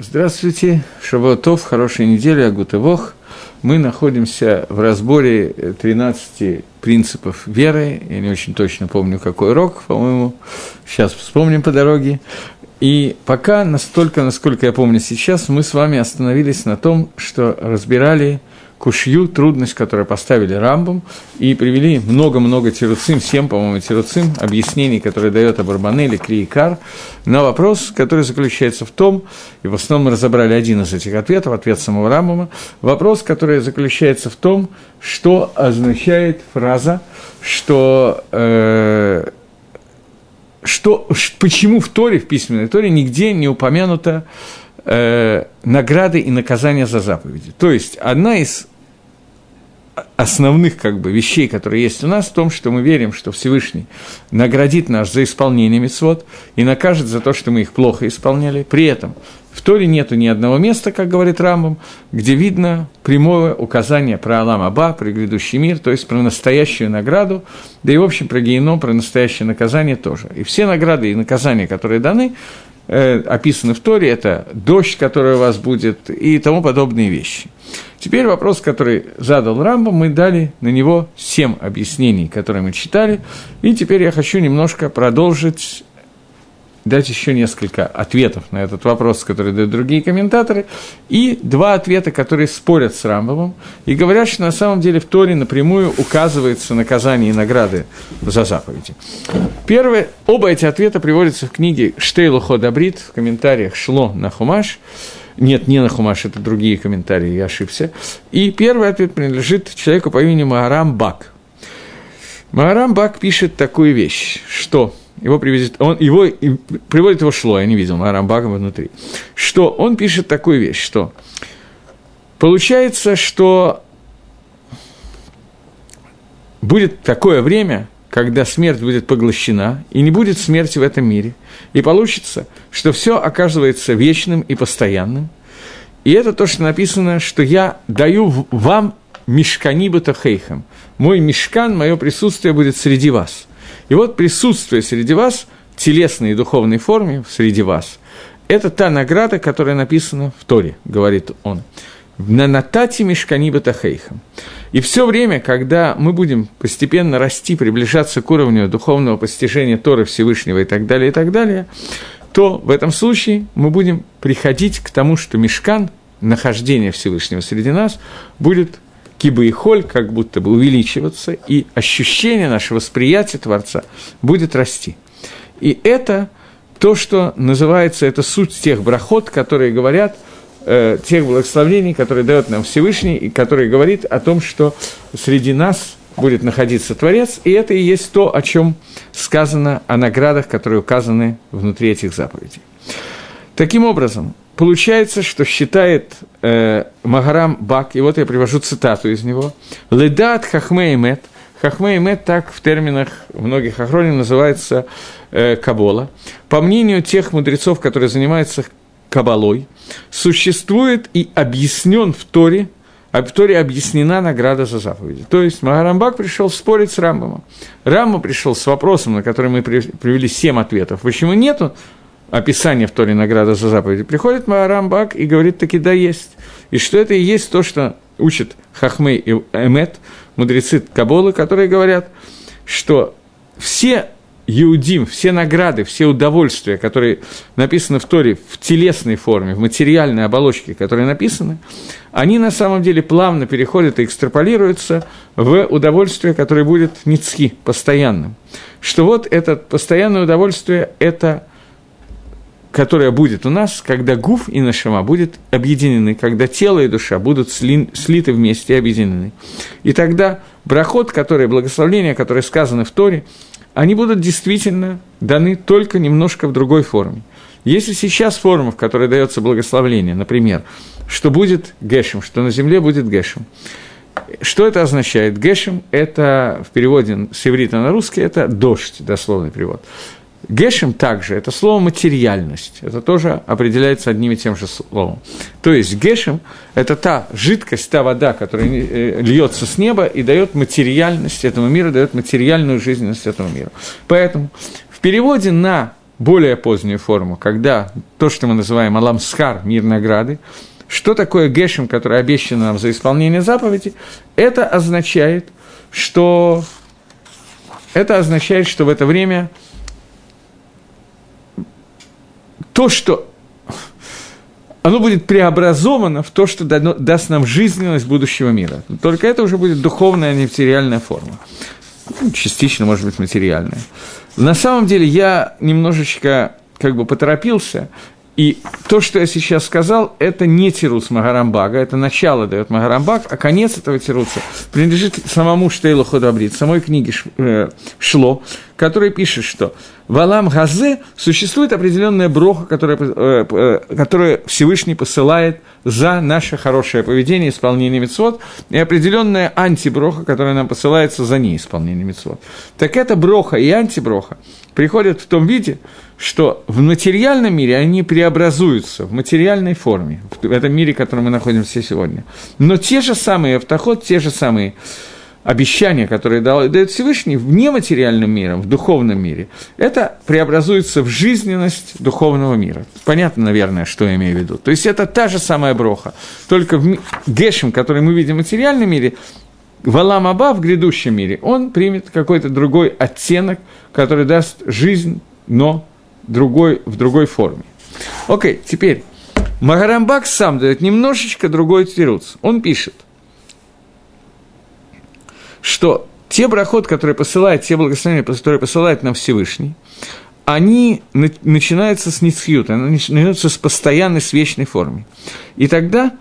Здравствуйте, Шавуатов, хорошей недели, Агутывох. Мы находимся в разборе 13 принципов веры. Я не очень точно помню, какой урок, по-моему. Сейчас вспомним по дороге. И пока, настолько, насколько я помню сейчас, мы с вами остановились на том, что разбирали кушью, трудность, которую поставили Рамбом, и привели много-много тируцим, всем, по-моему, тируцим, объяснений, которые дает Абарбанель и Криикар, на вопрос, который заключается в том, и в основном мы разобрали один из этих ответов, ответ самого Рамбома, вопрос, который заключается в том, что означает фраза, что э, что, почему в Торе, в письменной Торе, нигде не упомянуто э, награды и наказания за заповеди. То есть, одна из основных как бы, вещей, которые есть у нас, в том, что мы верим, что Всевышний наградит нас за исполнение мецвод и накажет за то, что мы их плохо исполняли. При этом в Торе нету ни одного места, как говорит Рамбам, где видно прямое указание про Алам Аба, про грядущий мир, то есть про настоящую награду, да и, в общем, про геном, про настоящее наказание тоже. И все награды и наказания, которые даны, э, описаны в Торе, это дождь, который у вас будет, и тому подобные вещи. Теперь вопрос, который задал Рамбам, мы дали на него семь объяснений, которые мы читали, и теперь я хочу немножко продолжить дать еще несколько ответов на этот вопрос, который дают другие комментаторы, и два ответа, которые спорят с Рамбовым, и говорят, что на самом деле в Торе напрямую указывается наказание и награды за заповеди. Первое, оба эти ответа приводятся в книге Штейлу Ходабрит, в комментариях Шло на Хумаш, нет, не на Хумаш, это другие комментарии, я ошибся. И первый ответ принадлежит человеку по имени Магарам Бак. Магарам Бак пишет такую вещь, что его привезет, он его приводит его шло, я не видел Магарам Бака внутри, что он пишет такую вещь, что получается, что будет такое время, когда смерть будет поглощена, и не будет смерти в этом мире, и получится, что все оказывается вечным и постоянным. И это то, что написано, что я даю вам мешканибата хейхам. Мой мешкан, мое присутствие будет среди вас. И вот присутствие среди вас, телесной и духовной форме среди вас, это та награда, которая написана в Торе, говорит он. На натати мешканибата хейхам. И все время, когда мы будем постепенно расти, приближаться к уровню духовного постижения Торы Всевышнего и так далее, и так далее, то в этом случае мы будем приходить к тому, что мешкан, нахождение Всевышнего среди нас, будет киба и холь как будто бы увеличиваться, и ощущение нашего восприятия Творца будет расти. И это то, что называется, это суть тех брахот, которые говорят – э, тех благословений, которые дает нам Всевышний, и который говорит о том, что среди нас будет находиться Творец, и это и есть то, о чем сказано о наградах, которые указаны внутри этих заповедей. Таким образом, получается, что считает э, Магарам Бак, и вот я привожу цитату из него, «Ледат хахме мет», Хахме мет так в терминах многих охроним называется э, Кабола. По мнению тех мудрецов, которые занимаются Кабалой, существует и объяснен в Торе, а в Торе объяснена награда за заповеди. То есть Магарамбак пришел спорить с Рамбомом. Рамба пришел с вопросом, на который мы привели семь ответов. Почему нету описания в Торе награда за заповеди? Приходит Магарамбак и говорит, таки да, есть. И что это и есть то, что учат Хахмей и Эмет, мудрецы Каболы, которые говорят, что все Иудим, все награды, все удовольствия, которые написаны в Торе в телесной форме, в материальной оболочке, которые написаны, они на самом деле плавно переходят и экстраполируются в удовольствие, которое будет ницхи, постоянным. Что вот это постоянное удовольствие – это которое будет у нас, когда гуф и нашама будут объединены, когда тело и душа будут сли, слиты вместе и объединены. И тогда брахот, который, благословление, которое сказано в Торе, они будут действительно даны только немножко в другой форме. Если сейчас форма, в которой дается благословление, например, что будет Гешем, что на земле будет Гешем, что это означает? Гешем – это в переводе с иврита на русский – это дождь, дословный перевод. Гешем также – это слово «материальность». Это тоже определяется одним и тем же словом. То есть гешем – это та жидкость, та вода, которая э, льется с неба и дает материальность этому миру, дает материальную жизненность этому миру. Поэтому в переводе на более позднюю форму, когда то, что мы называем аламсхар, мир награды, что такое гешем, который обещан нам за исполнение заповеди, это означает, что это означает, что в это время то, что оно будет преобразовано в то, что даст нам жизненность будущего мира. Только это уже будет духовная, а не материальная форма. Ну, частично, может быть, материальная. На самом деле я немножечко как бы поторопился, и то, что я сейчас сказал, это не Тирус Магарамбага, это начало дает Магарамбаг, а конец этого Тируса принадлежит самому Штейлу Ходабрид, самой книге э, Шло, который пишет, что в Алам Газе существует определенная броха, которая, э, э, которая Всевышний посылает за наше хорошее поведение, исполнение мецвод, и определенная антиброха, которая нам посылается за неисполнение мецвод. Так это броха и антиброха приходят в том виде, что в материальном мире они преобразуются в материальной форме, в этом мире, в котором мы находимся сегодня. Но те же самые автоход, те же самые обещания, которые дает Всевышний в нематериальном мире, в духовном мире, это преобразуется в жизненность духовного мира. Понятно, наверное, что я имею в виду. То есть это та же самая броха, только в Гешем, который мы видим в материальном мире, в Алам Аба, в грядущем мире, он примет какой-то другой оттенок, который даст жизнь, но другой, в другой форме. Окей, теперь Магарамбак сам дает немножечко другой тируц. Он пишет, что те брахот, которые посылает, те благословения, которые посылает нам Всевышний, они начинаются с ницхют, они начинаются с постоянной, с вечной формы. И тогда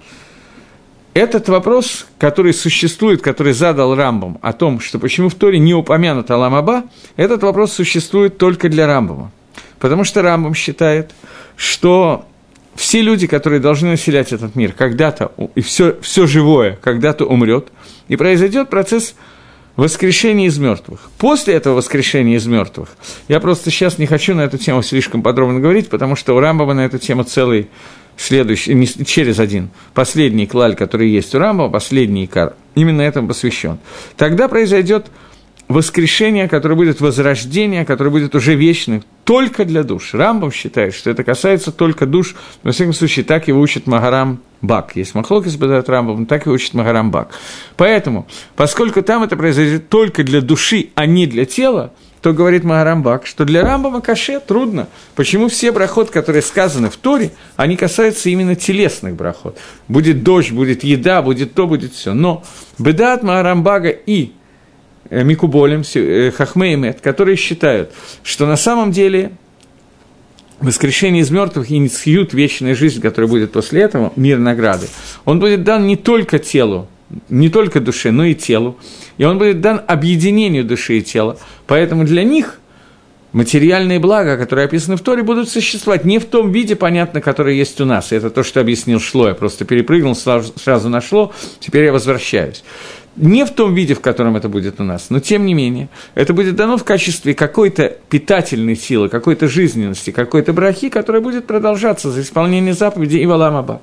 этот вопрос, который существует, который задал Рамбам о том, что почему в Торе не упомянут Аламаба, этот вопрос существует только для Рамбама. Потому что Рамбам считает, что все люди, которые должны населять этот мир, когда-то, и все, все живое когда-то умрет, и произойдет процесс воскрешения из мертвых. После этого воскрешения из мертвых, я просто сейчас не хочу на эту тему слишком подробно говорить, потому что у Рамбова на эту тему целый следующий, не через один, последний клаль, который есть у Рамбова, последний икар, именно этому посвящен. Тогда произойдет воскрешение, которое будет возрождение, которое будет уже вечным, только для душ. Рамбам считает, что это касается только душ, во всяком случае, так его учит Магарам Бак. Есть Махлокис Бадат Рамбам, так и учит Магарам Бак. Поэтому, поскольку там это произойдет только для души, а не для тела, то говорит Магарамбак, что для Рамбама каше трудно. Почему все брахот, которые сказаны в Торе, они касаются именно телесных брахот. Будет дождь, будет еда, будет то, будет все. Но Бедат Магарамбага и Э, Микуболем, э, Хахмеймет, которые считают, что на самом деле воскрешение из мертвых и Ницхьют, вечная жизнь, которая будет после этого, мир награды, он будет дан не только телу, не только душе, но и телу, и он будет дан объединению души и тела. Поэтому для них материальные блага, которые описаны в Торе, будут существовать не в том виде, понятно, который есть у нас. Это то, что объяснил Шло. Я просто перепрыгнул, сразу нашло, теперь я возвращаюсь не в том виде, в котором это будет у нас, но тем не менее, это будет дано в качестве какой-то питательной силы, какой-то жизненности, какой-то брахи, которая будет продолжаться за исполнение заповеди и Валамаба.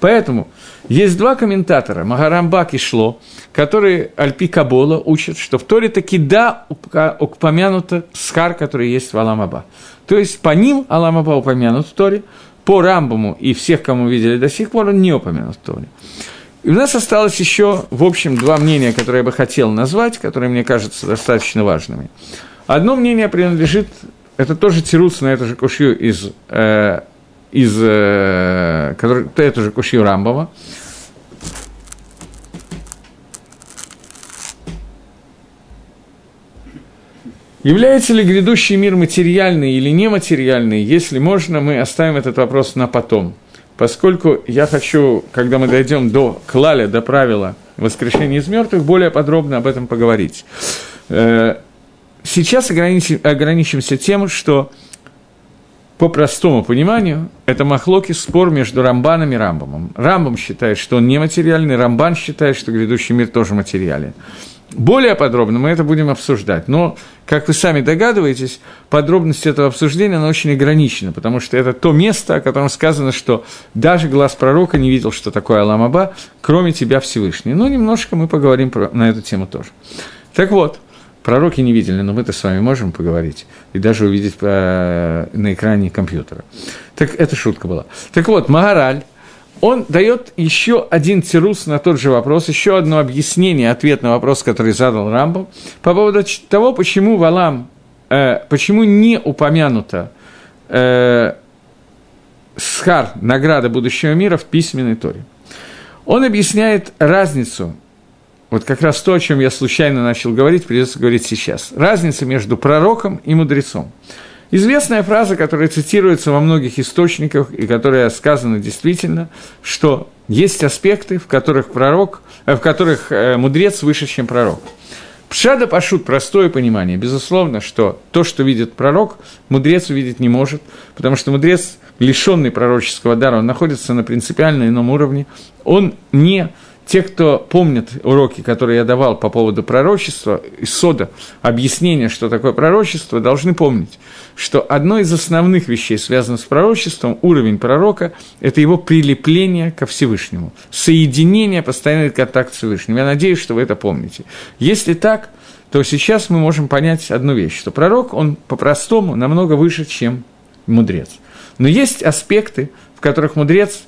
Поэтому есть два комментатора, Магарамбак и Шло, которые Альпи Кабола учат, что в Торе таки да упомянуто Схар, который есть в Аламаба. То есть по ним Аламаба упомянут в Торе, по Рамбаму и всех, кому видели до сих пор, он не упомянут в Торе. И у нас осталось еще, в общем, два мнения, которые я бы хотел назвать, которые мне кажутся достаточно важными. Одно мнение принадлежит, это тоже тируться на эту же кушью из, э, из э, который, эту же кушью Рамбова. Является ли грядущий мир материальный или нематериальный? Если можно, мы оставим этот вопрос на потом – поскольку я хочу, когда мы дойдем до клаля, до правила воскрешения из мертвых, более подробно об этом поговорить. Э, сейчас ограничим, ограничимся тем, что по простому пониманию, это махлоки спор между Рамбаном и Рамбамом. Рамбам считает, что он нематериальный, Рамбан считает, что грядущий мир тоже материален. Более подробно мы это будем обсуждать, но, как вы сами догадываетесь, подробность этого обсуждения, она очень ограничена, потому что это то место, о котором сказано, что даже глаз пророка не видел, что такое Аламаба, кроме тебя Всевышний. Но немножко мы поговорим про, на эту тему тоже. Так вот, Пророки не видели, но мы-то с вами можем поговорить и даже увидеть по, на экране компьютера. Так это шутка была. Так вот, Магараль, он дает еще один тирус на тот же вопрос, еще одно объяснение, ответ на вопрос, который задал Рамбо, по поводу того, почему Валам, э, почему не упомянуто э, схар, награда будущего мира в письменной торе. Он объясняет разницу, вот как раз то, о чем я случайно начал говорить, придется говорить сейчас. Разница между пророком и мудрецом. Известная фраза, которая цитируется во многих источниках и которая сказана действительно, что есть аспекты, в которых пророк, э, в которых э, мудрец выше, чем пророк. Пшада Пашут – простое понимание. Безусловно, что то, что видит пророк, мудрец увидеть не может, потому что мудрец, лишенный пророческого дара, он находится на принципиально ином уровне, он не те, кто помнят уроки, которые я давал по поводу пророчества, и сода, объяснения, что такое пророчество, должны помнить, что одно из основных вещей, связанных с пророчеством, уровень пророка, это его прилепление ко Всевышнему, соединение, постоянный контакт с Всевышним. Я надеюсь, что вы это помните. Если так, то сейчас мы можем понять одну вещь, что пророк, он по-простому намного выше, чем мудрец. Но есть аспекты, в которых мудрец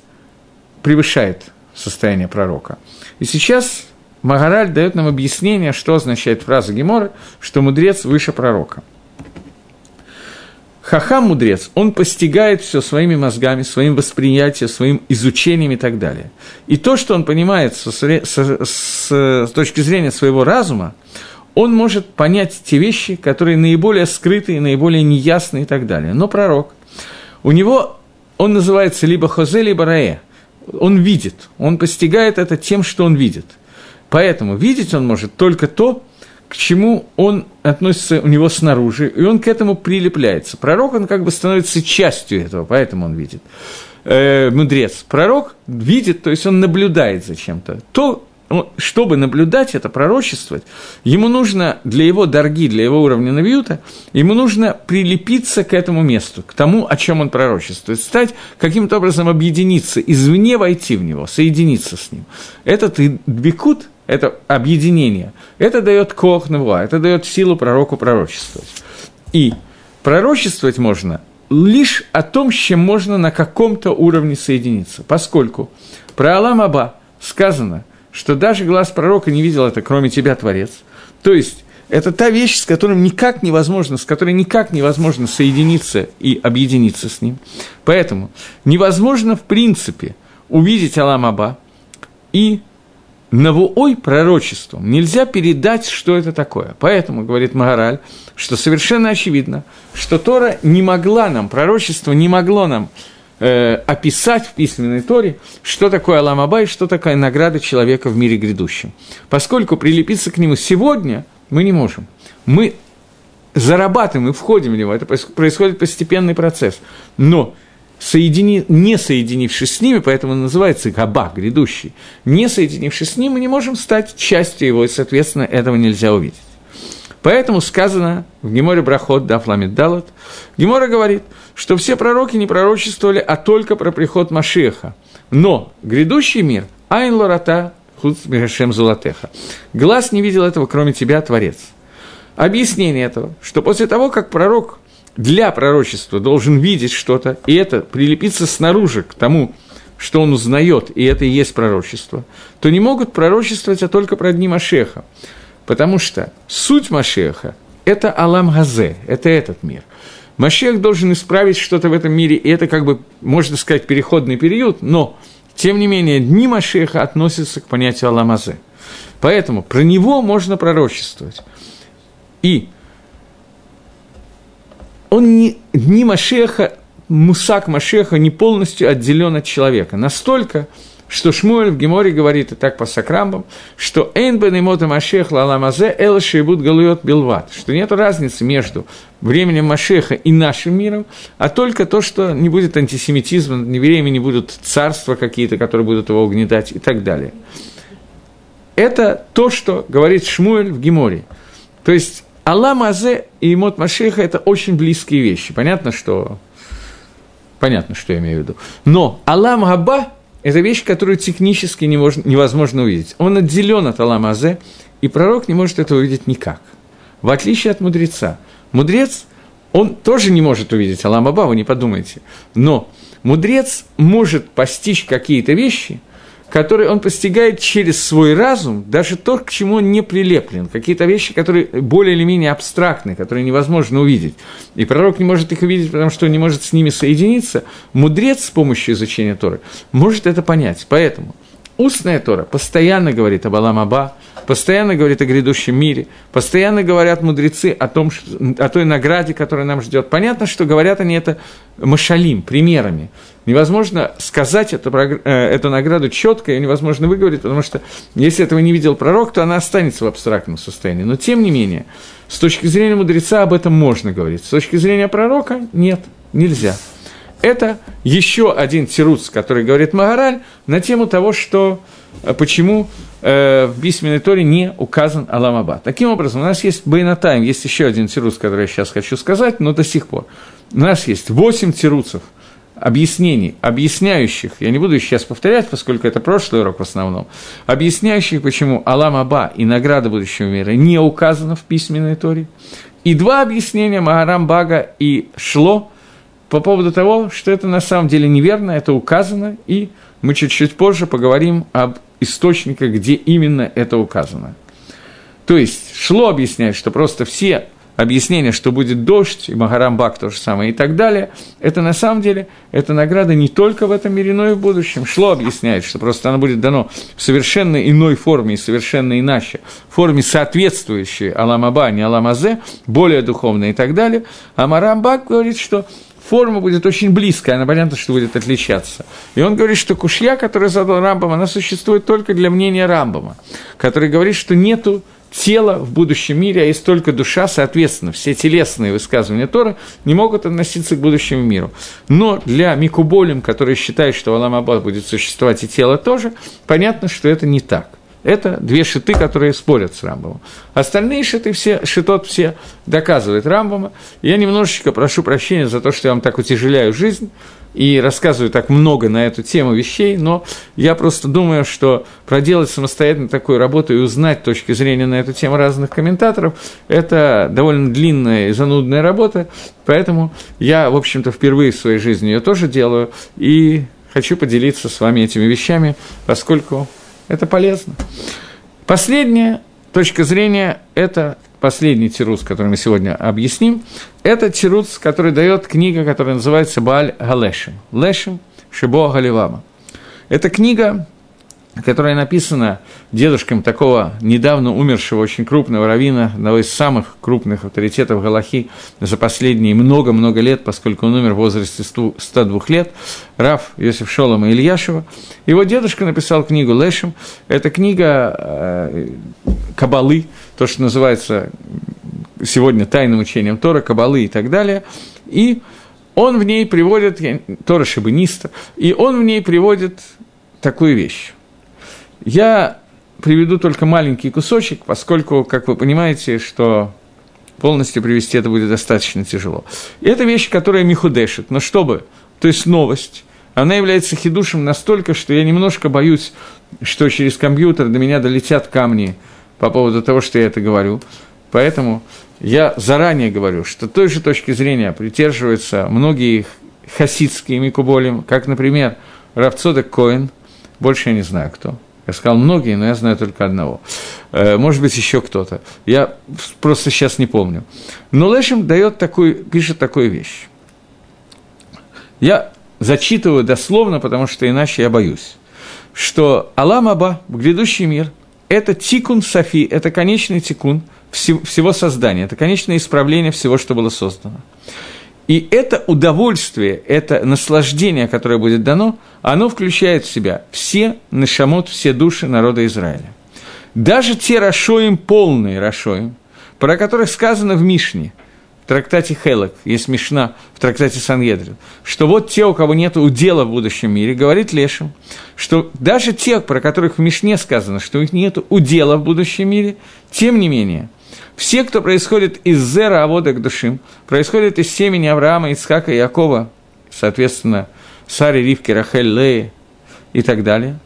превышает состояние пророка. И сейчас Магараль дает нам объяснение, что означает фраза Гемора, что мудрец выше пророка. Хахам мудрец, он постигает все своими мозгами, своим восприятием, своим изучением и так далее. И то, что он понимает со, с, с, с точки зрения своего разума, он может понять те вещи, которые наиболее скрытые, наиболее неясные и так далее. Но пророк, у него, он называется либо Хозе, либо Раэ он видит, он постигает это тем, что он видит. Поэтому видеть он может только то, к чему он относится у него снаружи, и он к этому прилепляется. Пророк, он как бы становится частью этого, поэтому он видит. Э, мудрец, пророк видит, то есть он наблюдает за чем-то. То, ну, чтобы наблюдать это, пророчествовать, ему нужно для его дорги, для его уровня навиюта, ему нужно прилепиться к этому месту, к тому, о чем он пророчествует, стать каким-то образом объединиться, извне войти в него, соединиться с ним. Этот бекут, это объединение, это дает кох навуа, это дает силу пророку пророчествовать. И пророчествовать можно лишь о том, с чем можно на каком-то уровне соединиться, поскольку про Алам Аба сказано – что даже глаз пророка не видел это, кроме тебя, Творец. То есть, это та вещь, с которой никак невозможно, с которой никак невозможно соединиться и объединиться с ним. Поэтому невозможно, в принципе, увидеть Алам Аба и Навуой пророчеством нельзя передать, что это такое. Поэтому, говорит Магараль, что совершенно очевидно, что Тора не могла нам, пророчество не могло нам э, описать в письменной Торе, что такое Аламаба и что такая награда человека в мире грядущем. Поскольку прилепиться к нему сегодня мы не можем. Мы зарабатываем и входим в него, это происходит постепенный процесс. Но соедини, не соединившись с ними, поэтому называется Габа, грядущий, не соединившись с ним, мы не можем стать частью его, и, соответственно, этого нельзя увидеть. Поэтому сказано в Геморе Брахот Дафламид Далат, Гемора говорит, что все пророки не пророчествовали, а только про приход Машеха. Но грядущий мир, Айн Лората, Худ Мирашем Зулатеха. Глаз не видел этого, кроме тебя, Творец. Объяснение этого, что после того, как пророк для пророчества должен видеть что-то, и это прилепиться снаружи к тому, что он узнает, и это и есть пророчество, то не могут пророчествовать, а только про дни Машеха. Потому что суть Машеха – это Алам Газе, это этот мир. Машех должен исправить что-то в этом мире, и это, как бы, можно сказать, переходный период, но, тем не менее, дни Машеха относятся к понятию Алам Азе. Поэтому про него можно пророчествовать. И он не, дни Машеха, Мусак Машеха не полностью отделен от человека. Настолько, что Шмуэль в Геморе говорит, и так по сакрамбам, что «Эйн бен имота Машех лаламазе эл шейбут галует билват», что нет разницы между временем Машеха и нашим миром, а только то, что не будет антисемитизма, над евреями не будут царства какие-то, которые будут его угнетать и так далее. Это то, что говорит Шмуэль в Геморе. То есть Аллам Азе и Имот Машеха – это очень близкие вещи. Понятно, что... Понятно, что я имею в виду. Но Аллам Аба это вещь, которую технически невозможно увидеть. Он отделен от Аламазе, и пророк не может это увидеть никак. в отличие от мудреца. Мудрец, он тоже не может увидеть Алам Аба, вы не подумайте, но мудрец может постичь какие-то вещи, которые он постигает через свой разум, даже то, к чему он не прилеплен, какие-то вещи, которые более или менее абстрактны, которые невозможно увидеть. И пророк не может их увидеть, потому что он не может с ними соединиться. Мудрец с помощью изучения Торы может это понять. Поэтому устная Тора постоянно говорит об Алам Аба, постоянно говорит о грядущем мире, постоянно говорят мудрецы о, том, о той награде, которая нам ждет. Понятно, что говорят они это машалим, примерами. Невозможно сказать эту, э, эту награду четко, ее невозможно выговорить, потому что если этого не видел пророк, то она останется в абстрактном состоянии. Но тем не менее, с точки зрения мудреца об этом можно говорить, с точки зрения пророка нет, нельзя. Это еще один תירוץ, который говорит Магараль на тему того, что э, почему э, в письменной Торе не указан עולם הבא. Таким образом, у нас есть בינתיים, есть еще один תירוץ, который я сейчас хочу сказать, но до сих пор. У нас есть восемь тируцев, объяснений, объясняющих, я не буду сейчас повторять, поскольку это прошлый урок в основном, объясняющих, почему Алам Аба и награда будущего мира не указана в письменной Торе, и два объяснения Магарам Бага и Шло по поводу того, что это на самом деле неверно, это указано, и мы чуть-чуть позже поговорим об источниках, где именно это указано. То есть Шло объясняет, что просто все объяснение, что будет дождь, и Магарамбак то же самое, и так далее, это на самом деле, это награда не только в этом мире, но и в будущем. Шло объясняет, что просто оно будет дано в совершенно иной форме и совершенно иначе, в форме соответствующей Аламаба, а не Аламазе, более духовной и так далее. А Марамбак говорит, что форма будет очень близкая, она понятно, что будет отличаться. И он говорит, что кушья, который задал Рамбам, она существует только для мнения Рамбама, который говорит, что нету тело в будущем мире, а есть только душа, соответственно, все телесные высказывания Тора не могут относиться к будущему миру. Но для Микуболем, которые считают, что в Аламабад будет существовать и тело тоже, понятно, что это не так. Это две шиты, которые спорят с Рамбомом. Остальные шиты все, шитот все доказывают Рамбома. Я немножечко прошу прощения за то, что я вам так утяжеляю жизнь, и рассказываю так много на эту тему вещей, но я просто думаю, что проделать самостоятельно такую работу и узнать точки зрения на эту тему разных комментаторов – это довольно длинная и занудная работа, поэтому я, в общем-то, впервые в своей жизни ее тоже делаю, и хочу поделиться с вами этими вещами, поскольку это полезно. Последняя точка зрения – это последний тирус, который мы сегодня объясним, это тирус, который дает книга, которая называется Бааль Галешим. Лешим Шибо Галивама. Это книга, которая написана дедушком такого недавно умершего очень крупного равина, одного из самых крупных авторитетов Галахи за последние много-много лет, поскольку он умер в возрасте 102 лет, Раф Йосиф Шолома Ильяшева. Его дедушка написал книгу Лешем. Это книга э, Кабалы, то, что называется сегодня тайным учением Тора, Кабалы и так далее. И он в ней приводит, Тора Шабаниста, и он в ней приводит такую вещь. Я приведу только маленький кусочек, поскольку, как вы понимаете, что полностью привести это будет достаточно тяжело. И это вещь, которая михудешит, но чтобы, то есть новость, она является хидушем настолько, что я немножко боюсь, что через компьютер до меня долетят камни по поводу того, что я это говорю. Поэтому я заранее говорю, что той же точки зрения придерживаются многие хасидские микуболим, как, например, Равцодек Коин, больше я не знаю кто. Я сказал многие, но я знаю только одного. Э, может быть, еще кто-то. Я просто сейчас не помню. Но Лешем дает такую, пишет такую вещь. Я зачитываю дословно, потому что иначе я боюсь, что Алам Аба, грядущий мир, это тикун Софи, это конечный тикун всего создания, это конечное исправление всего, что было создано. И это удовольствие, это наслаждение, которое будет дано, оно включает в себя все нашамот, все души народа Израиля. Даже те Рашоим, полные Рашоим, про которых сказано в Мишне, в трактате Хелок, есть Мишна в трактате Сангедрин, что вот те, у кого нет удела в будущем мире, говорит Лешим, что даже те, про которых в Мишне сказано, что у них нет удела в будущем мире, тем не менее – все, кто происходит из Зера Авода к душим, происходит из семени Авраама, Ицхака Якова, соответственно, Сари, Ривки, Рахель, Леи и так далее.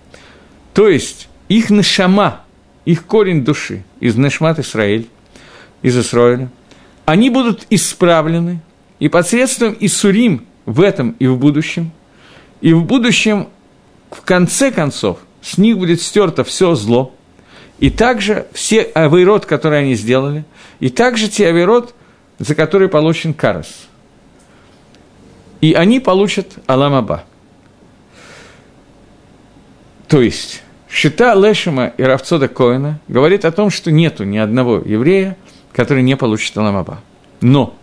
То есть их нашама, их корень души из Нешмат Исраэль, из Исраиля, они будут исправлены, и посредством Исурим в этом и в будущем, и в будущем, в конце концов, с них будет стерто все зло, и также все авейрот, которые они сделали, и также те авейрот, за которые получен карас. И они получат Аламаба. То есть, Шита Лешима и Равцода Коина говорит о том, что нету ни одного еврея, который не получит Аламаба. Но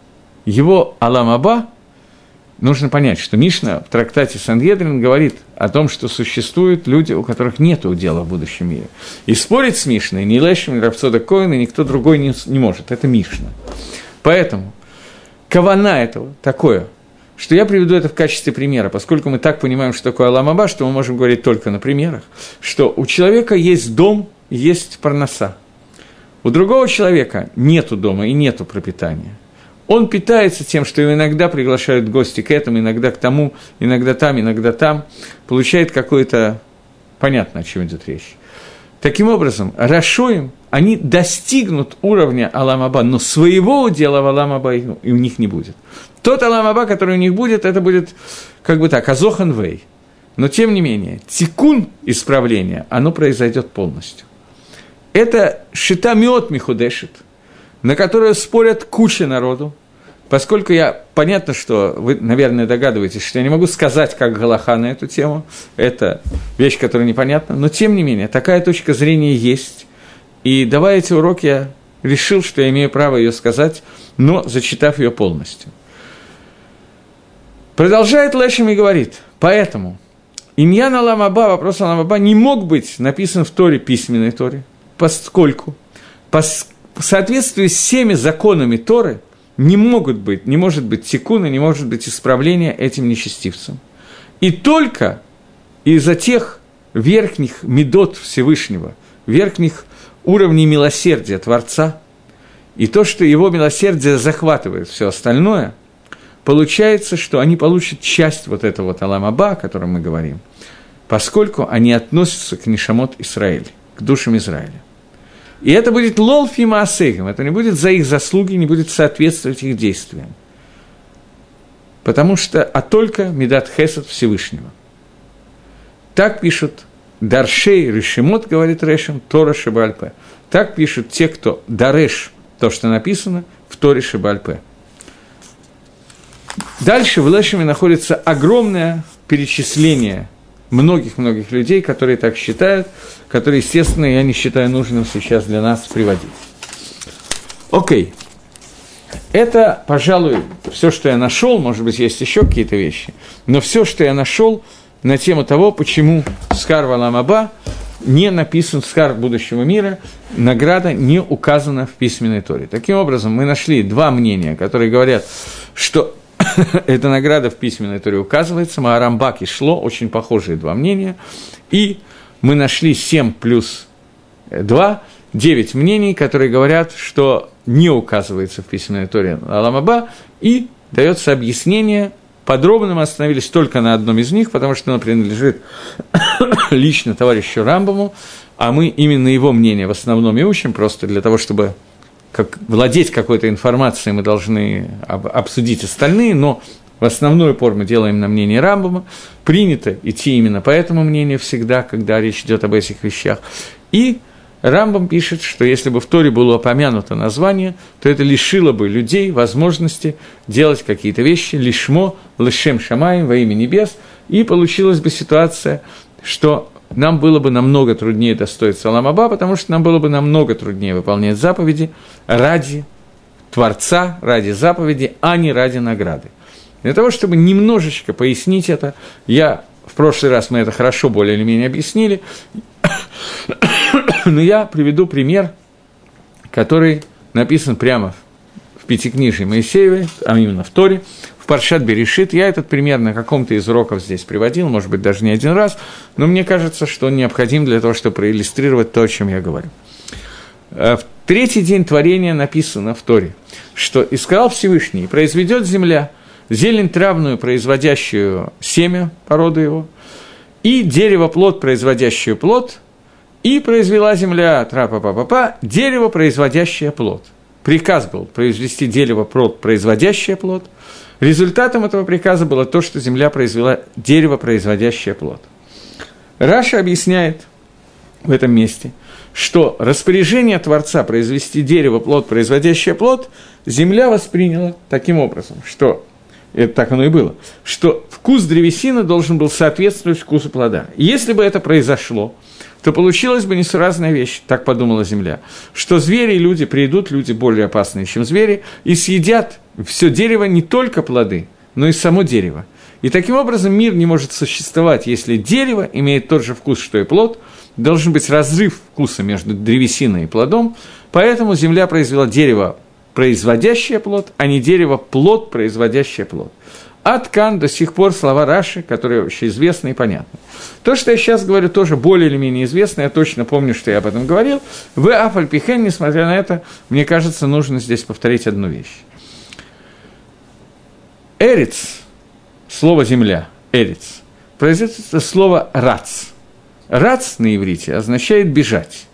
его Аламаба, нужно понять, что Мишна в трактате Сангедрин говорит о том, что существуют люди, у которых нет дела в будущем мире. И спорить с Мишной ни Лешим, ни Равцода Коина никто другой не, не может. Это Мишна. Поэтому кавана этого такое – что я приведу это в качестве примера, поскольку мы так понимаем, что такое Аламаба, что мы можем говорить только на примерах, что у человека есть дом, есть парноса. У другого человека нету дома и нету пропитания. Он питается тем, что его иногда приглашают гости к этому, иногда к тому, иногда там, иногда там, получает какое-то... Понятно, о чем идет речь. Таким образом, Рашоим, они достигнут уровня Аламаба, но своего удела в Аламаба и у них не будет. Тот Аламаба, который у них будет, это будет, как бы так, Азохан Вей. Но, тем не менее, тикун исправления, оно произойдет полностью. Это шитамет Михудешит, на которую спорят куча народу, поскольку я, понятно, что вы, наверное, догадываетесь, что я не могу сказать, как Галаха на эту тему, это вещь, которая непонятна, но, тем не менее, такая точка зрения есть, и давая эти уроки, я решил, что я имею право ее сказать, но зачитав ее полностью. Продолжает Лешем и говорит, поэтому Иньян Аламаба, вопрос Аламаба, не мог быть написан в Торе, письменной Торе, поскольку по, соответствии с всеми законами Торы не могут быть, не может быть тикуна, не может быть исправления этим нечестивцам. И только из-за тех верхних медот Всевышнего, верхних уровней милосердия Творца, и то, что его милосердие захватывает все остальное – получается, что они получат часть вот этого вот Аламаба, о котором мы говорим, поскольку они относятся к Нишамот Израиля, к душам Израиля. И это будет лол фима это не будет за их заслуги, не будет соответствовать их действиям. Потому что, а только Медат Хесед Всевышнего. Так пишут Даршей Решимот, говорит Решим, Тора Шибальпе. Так пишут те, кто Дареш, то, что написано в Торе Шибальпе. Дальше в Лешеме находится огромное перечисление многих-многих людей, которые так считают, которые, естественно, я не считаю нужным сейчас для нас приводить. Окей. Это, пожалуй, все, что я нашел, может быть, есть еще какие-то вещи, но все, что я нашел на тему того, почему Скар Валамаба не написан Скар будущего мира, награда не указана в письменной торе. Таким образом, мы нашли два мнения, которые говорят, что эта награда в письменной туре указывается, Маарамбак и Шло, очень похожие два мнения, и мы нашли 7 плюс 2, 9 мнений, которые говорят, что не указывается в письменной туре Аламаба, и дается объяснение, подробно мы остановились только на одном из них, потому что оно принадлежит лично товарищу Рамбаму, а мы именно его мнение в основном и учим, просто для того, чтобы как владеть какой-то информацией, мы должны об, обсудить остальные, но в основной упор мы делаем на мнение Рамбама, принято идти именно по этому мнению всегда, когда речь идет об этих вещах. И Рамбам пишет, что если бы в Торе было упомянуто название, то это лишило бы людей возможности делать какие-то вещи, лишмо, лишем шамаем во имя небес, и получилась бы ситуация, что нам было бы намного труднее достоить Саламаба, потому что нам было бы намного труднее выполнять заповеди ради Творца, ради заповеди, а не ради награды. Для того, чтобы немножечко пояснить это, я в прошлый раз мы это хорошо более или менее объяснили, но я приведу пример, который написан прямо в Пятикнижии Моисеевой, а именно в Торе, Паршат Берешит. Я этот пример на каком-то из уроков здесь приводил, может быть, даже не один раз, но мне кажется, что он необходим для того, чтобы проиллюстрировать то, о чем я говорю. Э, в третий день творения написано в Торе, что «Искал Всевышний, произведет земля зелень травную, производящую семя породы его, и дерево плод, производящую плод, и произвела земля трапа па па па дерево, производящее плод». приказ был произвести дерево плод, производящее плод. Результатом этого приказа было то, что земля произвела дерево, производящее плод. Раша объясняет в этом месте, что распоряжение Творца произвести дерево, плод, производящее плод, земля восприняла таким образом, что это так оно и было, что вкус древесины должен был соответствовать вкусу плода. Если бы это произошло, то получилась бы несуразная вещь, так подумала Земля, что звери и люди придут, люди более опасные, чем звери, и съедят все дерево, не только плоды, но и само дерево. И таким образом мир не может существовать, если дерево имеет тот же вкус, что и плод, должен быть разрыв вкуса между древесиной и плодом, поэтому земля произвела дерево, производящее плод, а не дерево, плод, производящее плод. Аткан до сих пор слова Раши, которые вообще известны и понятны. То, что я сейчас говорю, тоже более или менее известно, я точно помню, что я об этом говорил. В Афальпихен, несмотря на это, мне кажется, нужно здесь повторить одну вещь. Эриц, слово «земля», эриц, произойдет слово «рац». «Рац» на иврите означает «бежать».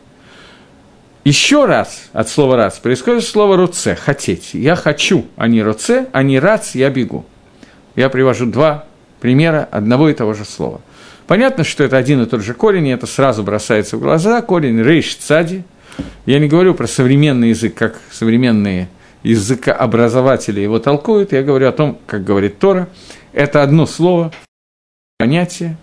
Еще раз от слова «рац» происходит слово «руце» – «хотеть». Я хочу, а не «руце», а не «рац» – я бегу. Я привожу два примера одного и того же слова. Понятно, что это один и тот же корень, и это сразу бросается в глаза. Корень рейш цади. Я не говорю про современный язык, как современные языкообразователи его толкуют. Я говорю о том, как говорит Тора. Это одно слово, понятие.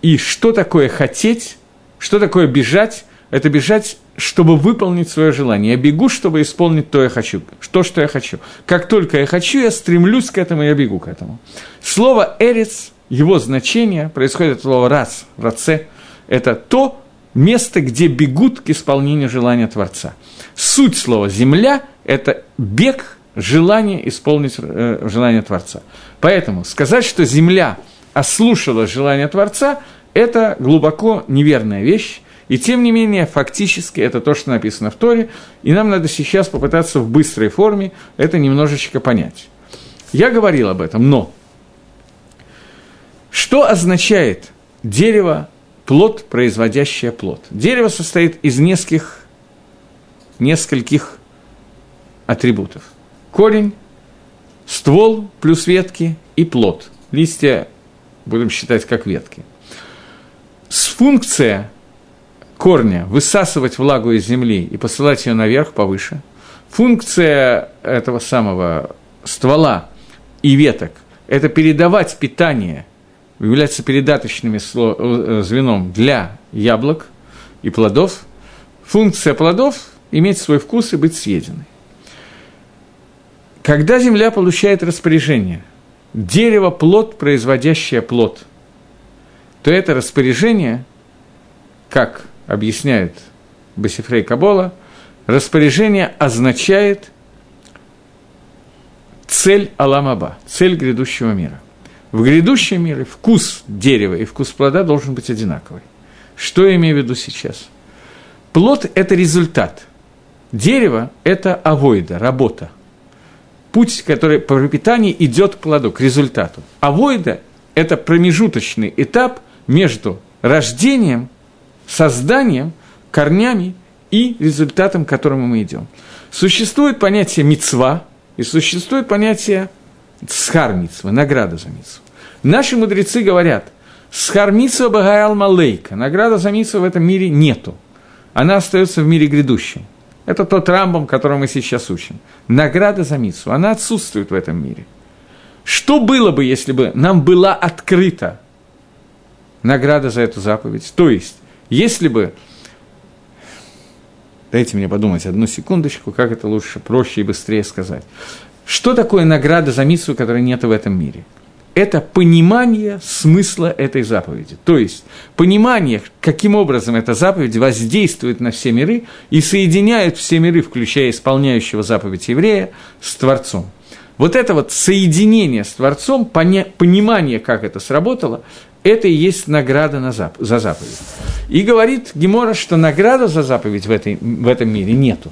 И что такое хотеть, что такое бежать, это бежать, чтобы выполнить свое желание. Я бегу, чтобы исполнить то, я хочу, то, что я хочу. Как только я хочу, я стремлюсь к этому, я бегу к этому. Слово «эрец», его значение, происходит от слова «раз», «раце», это то место, где бегут к исполнению желания Творца. Суть слова «земля» – это бег, желание исполнить э, желание Творца. Поэтому сказать, что земля ослушала желание Творца – это глубоко неверная вещь, и тем не менее, фактически это то, что написано в Торе, и нам надо сейчас попытаться в быстрой форме это немножечко понять. Я говорил об этом, но что означает дерево, плод, производящее плод? Дерево состоит из нескольких, нескольких атрибутов. Корень, ствол плюс ветки и плод. Листья будем считать как ветки. С функция корня высасывать влагу из земли и посылать ее наверх, повыше. Функция этого самого ствола и веток – это передавать питание, являться передаточным э, звеном для яблок и плодов. Функция плодов – иметь свой вкус и быть съеденной. Когда земля получает распоряжение, дерево – плод, производящее плод, то это распоряжение, как объясняет Басифрей Кабола, распоряжение означает цель Аламаба, цель грядущего мира. В грядущем мире вкус дерева и вкус плода должен быть одинаковый. Что я имею в виду сейчас? Плод – это результат. Дерево – это авойда, работа. Путь, который по пропитанию идет к плоду, к результату. Авойда – это промежуточный этап между рождением созданием, корнями и результатом, к которому мы идем. Существует понятие мицва и существует понятие схар мицва, награда за мицву. Наши мудрецы говорят, схар мицва багаял малейка, награда за мицву в этом мире нету. Она остается в мире грядущем. Это тот рамбом, которого мы сейчас учим. Награда за мицву, она отсутствует в этом мире. Что было бы, если бы нам была открыта награда за эту заповедь? То есть, если бы... Дайте мне подумать одну секундочку, как это лучше, проще и быстрее сказать. Что такое награда за миссию, которой нет в этом мире? Это понимание смысла этой заповеди. То есть, понимание, каким образом эта заповедь воздействует на все миры и соединяет все миры, включая исполняющего заповедь еврея, с Творцом. Вот это вот соединение с Творцом, понимание, как это сработало, это и есть награда на зап- за заповедь. И говорит Гемора, что награда за заповедь в, этой, в этом мире нету.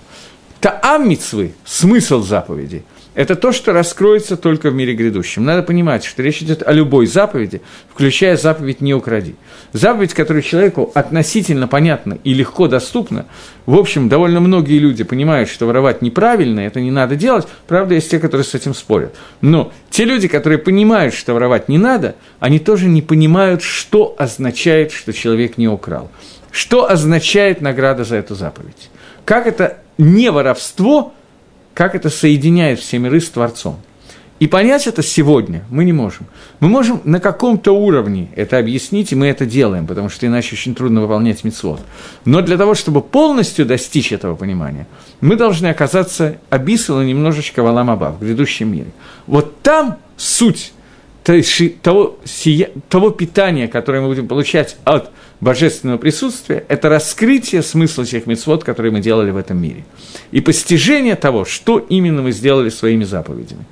Таам митцвы, смысл заповеди, это то, что раскроется только в мире грядущем. Надо понимать, что речь идет о любой заповеди, включая заповедь «не укради». Заповедь, которая человеку относительно понятна и легко доступна. В общем, довольно многие люди понимают, что воровать неправильно, это не надо делать. Правда, есть те, которые с этим спорят. Но те люди, которые понимают, что воровать не надо, они тоже не понимают, что означает, что человек не украл. Что означает награда за эту заповедь? Как это не воровство – как это соединяет все миры с Творцом. И понять это сегодня мы не можем. Мы можем на каком-то уровне это объяснить, и мы это делаем, потому что иначе очень трудно выполнять митцвот. Но для того, чтобы полностью достичь этого понимания, мы должны оказаться обисаны немножечко в Аламаба, в грядущем мире. Вот там суть того, того питания, которое мы будем получать от божественного присутствия – это раскрытие смысла тех мецвод, которые мы делали в этом мире. И постижение того, что именно мы сделали своими заповедями.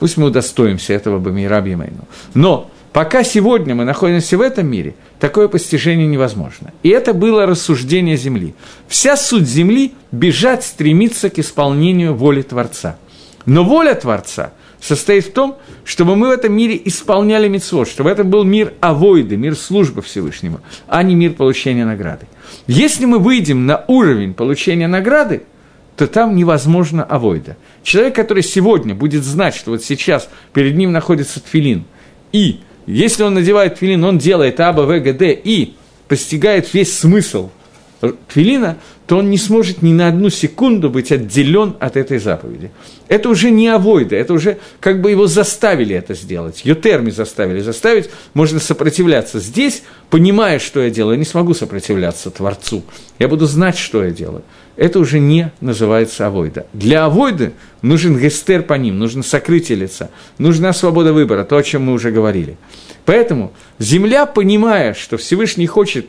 Пусть мы удостоимся этого Бамираби Мейну. Но пока сегодня мы находимся в этом мире, такое постижение невозможно. И это было рассуждение Земли. Вся суть Земли – бежать, стремиться к исполнению воли Творца. Но воля Творца – состоит в том, чтобы мы в этом мире исполняли митцвот, чтобы это был мир авойды, мир службы Всевышнему, а не мир получения награды. Если мы выйдем на уровень получения награды, то там невозможно авойда. Человек, который сегодня будет знать, что вот сейчас перед ним находится тфилин, и если он надевает тфилин, он делает аба, в, г, д, и постигает весь смысл тфилина, то он не сможет ни на одну секунду быть отделен от этой заповеди. Это уже не авойда, это уже как бы его заставили это сделать. Ютерми заставили заставить, можно сопротивляться. Здесь, понимая, что я делаю, я не смогу сопротивляться Творцу. Я буду знать, что я делаю. Это уже не называется авойда. Для авойды нужен гестер по ним, нужно сокрытие лица, нужна свобода выбора, то, о чем мы уже говорили. Поэтому земля, понимая, что Всевышний хочет,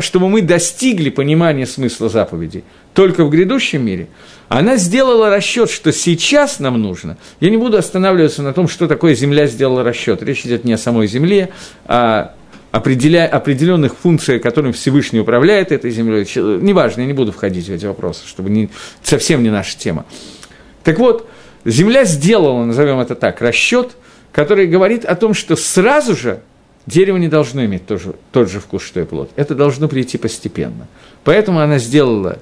чтобы мы достигли понимания смысла заповедей только в грядущем мире, она сделала расчет, что сейчас нам нужно. Я не буду останавливаться на том, что такое земля сделала расчет. Речь идет не о самой земле, а определя... определенных функциях, которыми Всевышний управляет этой землей. Неважно, я не буду входить в эти вопросы, чтобы не... совсем не наша тема. Так вот, земля сделала, назовем это так, расчет – который говорит о том, что сразу же дерево не должно иметь тоже, тот же вкус, что и плод. Это должно прийти постепенно. Поэтому она сделала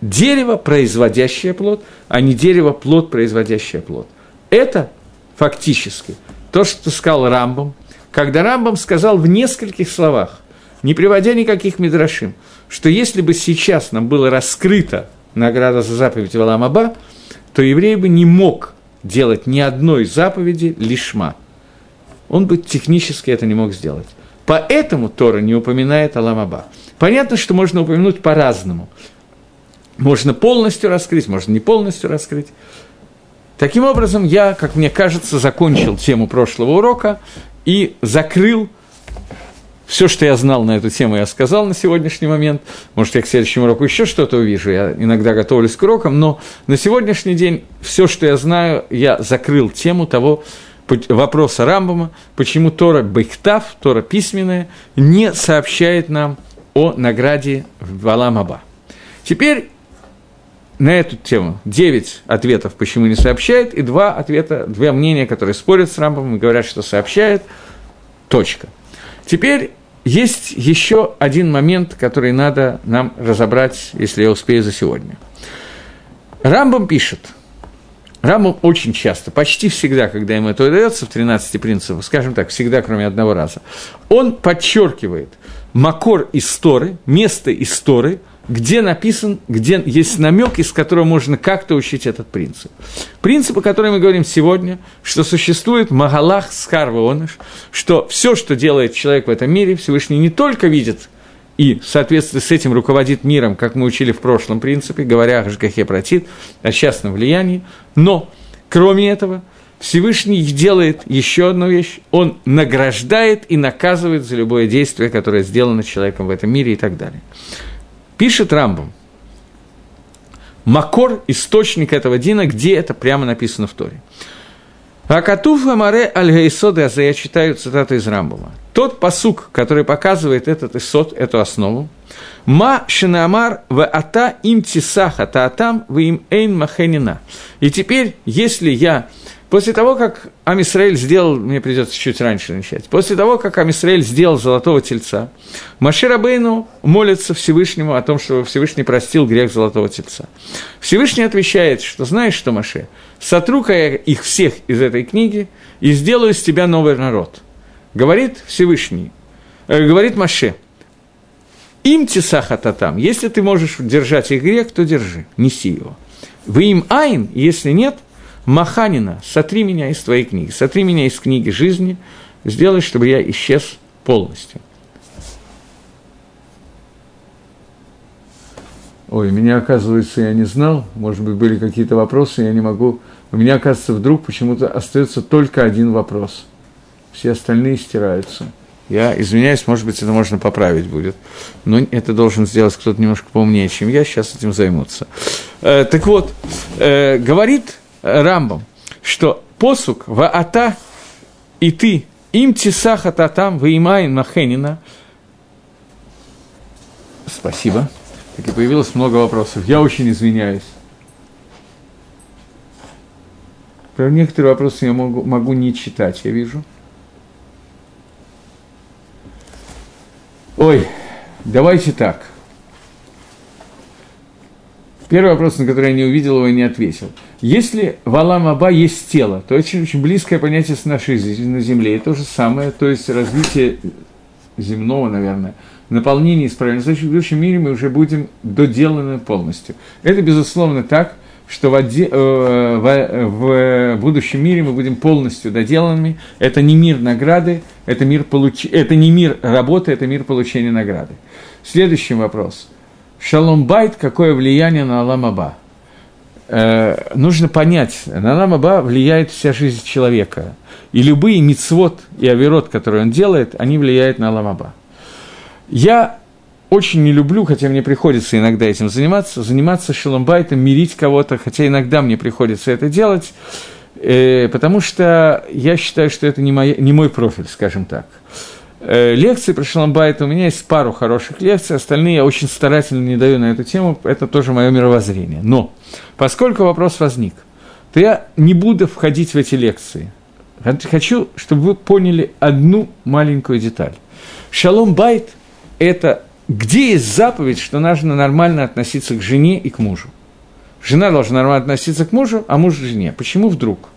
дерево, производящее плод, а не дерево, плод, производящее плод. Это фактически то, что сказал Рамбом, когда Рамбом сказал в нескольких словах, не приводя никаких мидрашим, что если бы сейчас нам было раскрыто награда за заповедь Валамаба, то еврей бы не мог делать ни одной заповеди лишма. Он бы технически это не мог сделать. Поэтому Тора не упоминает Аламаба. Понятно, что можно упомянуть по-разному. Можно полностью раскрыть, можно не полностью раскрыть. Таким образом, я, как мне кажется, закончил тему прошлого урока и закрыл все, что я знал на эту тему, я сказал на сегодняшний момент. Может, я к следующему уроку еще что-то увижу. Я иногда готовлюсь к урокам, но на сегодняшний день все, что я знаю, я закрыл тему того вопроса Рамбама, почему Тора Бейхтав, Тора письменная, не сообщает нам о награде в Аламаба. Теперь на эту тему 9 ответов, почему не сообщает, и два ответа, два мнения, которые спорят с Рамбом и говорят, что сообщает. Точка. Теперь есть еще один момент, который надо нам разобрать, если я успею за сегодня. Рамбам пишет, Рамбам очень часто, почти всегда, когда ему это удается в 13 принципах, скажем так, всегда, кроме одного раза, он подчеркивает макор истории, место истории, где написан, где есть намек, из которого можно как-то учить этот принцип. Принцип, о котором мы говорим сегодня, что существует Магалах Скарваоныш, что все, что делает человек в этом мире, Всевышний не только видит и в соответствии с этим руководит миром, как мы учили в прошлом принципе, говоря о Жгахе Протит, о частном влиянии, но, кроме этого, Всевышний делает еще одну вещь, он награждает и наказывает за любое действие, которое сделано человеком в этом мире и так далее. Пишет Рамбом. Макор – источник этого дина, где это прямо написано в Торе. Акатуф Амаре аль я читаю цитату из Рамбома. Тот посук, который показывает этот исот, эту основу, Ма шинамар в ата им тисаха таатам в им эйн махенина. И теперь, если я После того, как Амисраэль сделал, мне придется чуть раньше начать, после того, как Амисраэль сделал золотого тельца, Машир Абейну молится Всевышнему о том, что Всевышний простил грех золотого тельца. Всевышний отвечает, что знаешь что, Маше, сотру-ка я их всех из этой книги и сделаю из тебя новый народ. Говорит Всевышний, э, говорит Маше, им тесаха татам, если ты можешь держать их грех, то держи, неси его. Вы им айн, если нет – Маханина, сотри меня из твоей книги, сотри меня из книги жизни, сделай, чтобы я исчез полностью. Ой, меня, оказывается, я не знал, может быть, были какие-то вопросы, я не могу. У меня, оказывается, вдруг почему-то остается только один вопрос. Все остальные стираются. Я извиняюсь, может быть, это можно поправить будет. Но это должен сделать кто-то немножко поумнее, чем я, сейчас этим займутся. Э, так вот, э, говорит Рамбом, что посук в ата и ты им тисаха татам выимаин махенина. Спасибо. Так и появилось много вопросов. Я очень извиняюсь. Про некоторые вопросы я могу, могу не читать, я вижу. Ой, давайте так – Первый вопрос, на который я не увидел его и не ответил. Если в Алам Аба есть тело, то очень, очень близкое понятие с нашей на Земле. И то же самое, то есть развитие земного, наверное, наполнение исправления. Значит, в будущем мире мы уже будем доделаны полностью. Это, безусловно, так, что в, оде, э, в, в будущем мире мы будем полностью доделанными. Это не мир награды, это, мир получ... это не мир работы, это мир получения награды. Следующий вопрос – Шалом Байт, какое влияние на Аламаба? Э, нужно понять, на Аламаба влияет вся жизнь человека. И любые мицвод и авирот, которые он делает, они влияют на Аламаба. Я очень не люблю, хотя мне приходится иногда этим заниматься, заниматься шаломбайтом, мирить кого-то, хотя иногда мне приходится это делать, э, потому что я считаю, что это не, моя, не мой профиль, скажем так. Э, лекции про Шаламбайта. У меня есть пару хороших лекций, остальные я очень старательно не даю на эту тему, это тоже мое мировоззрение. Но, поскольку вопрос возник, то я не буду входить в эти лекции. Хочу, чтобы вы поняли одну маленькую деталь. Шалом Байт – это где есть заповедь, что нужно нормально относиться к жене и к мужу. Жена должна нормально относиться к мужу, а муж к жене. Почему вдруг?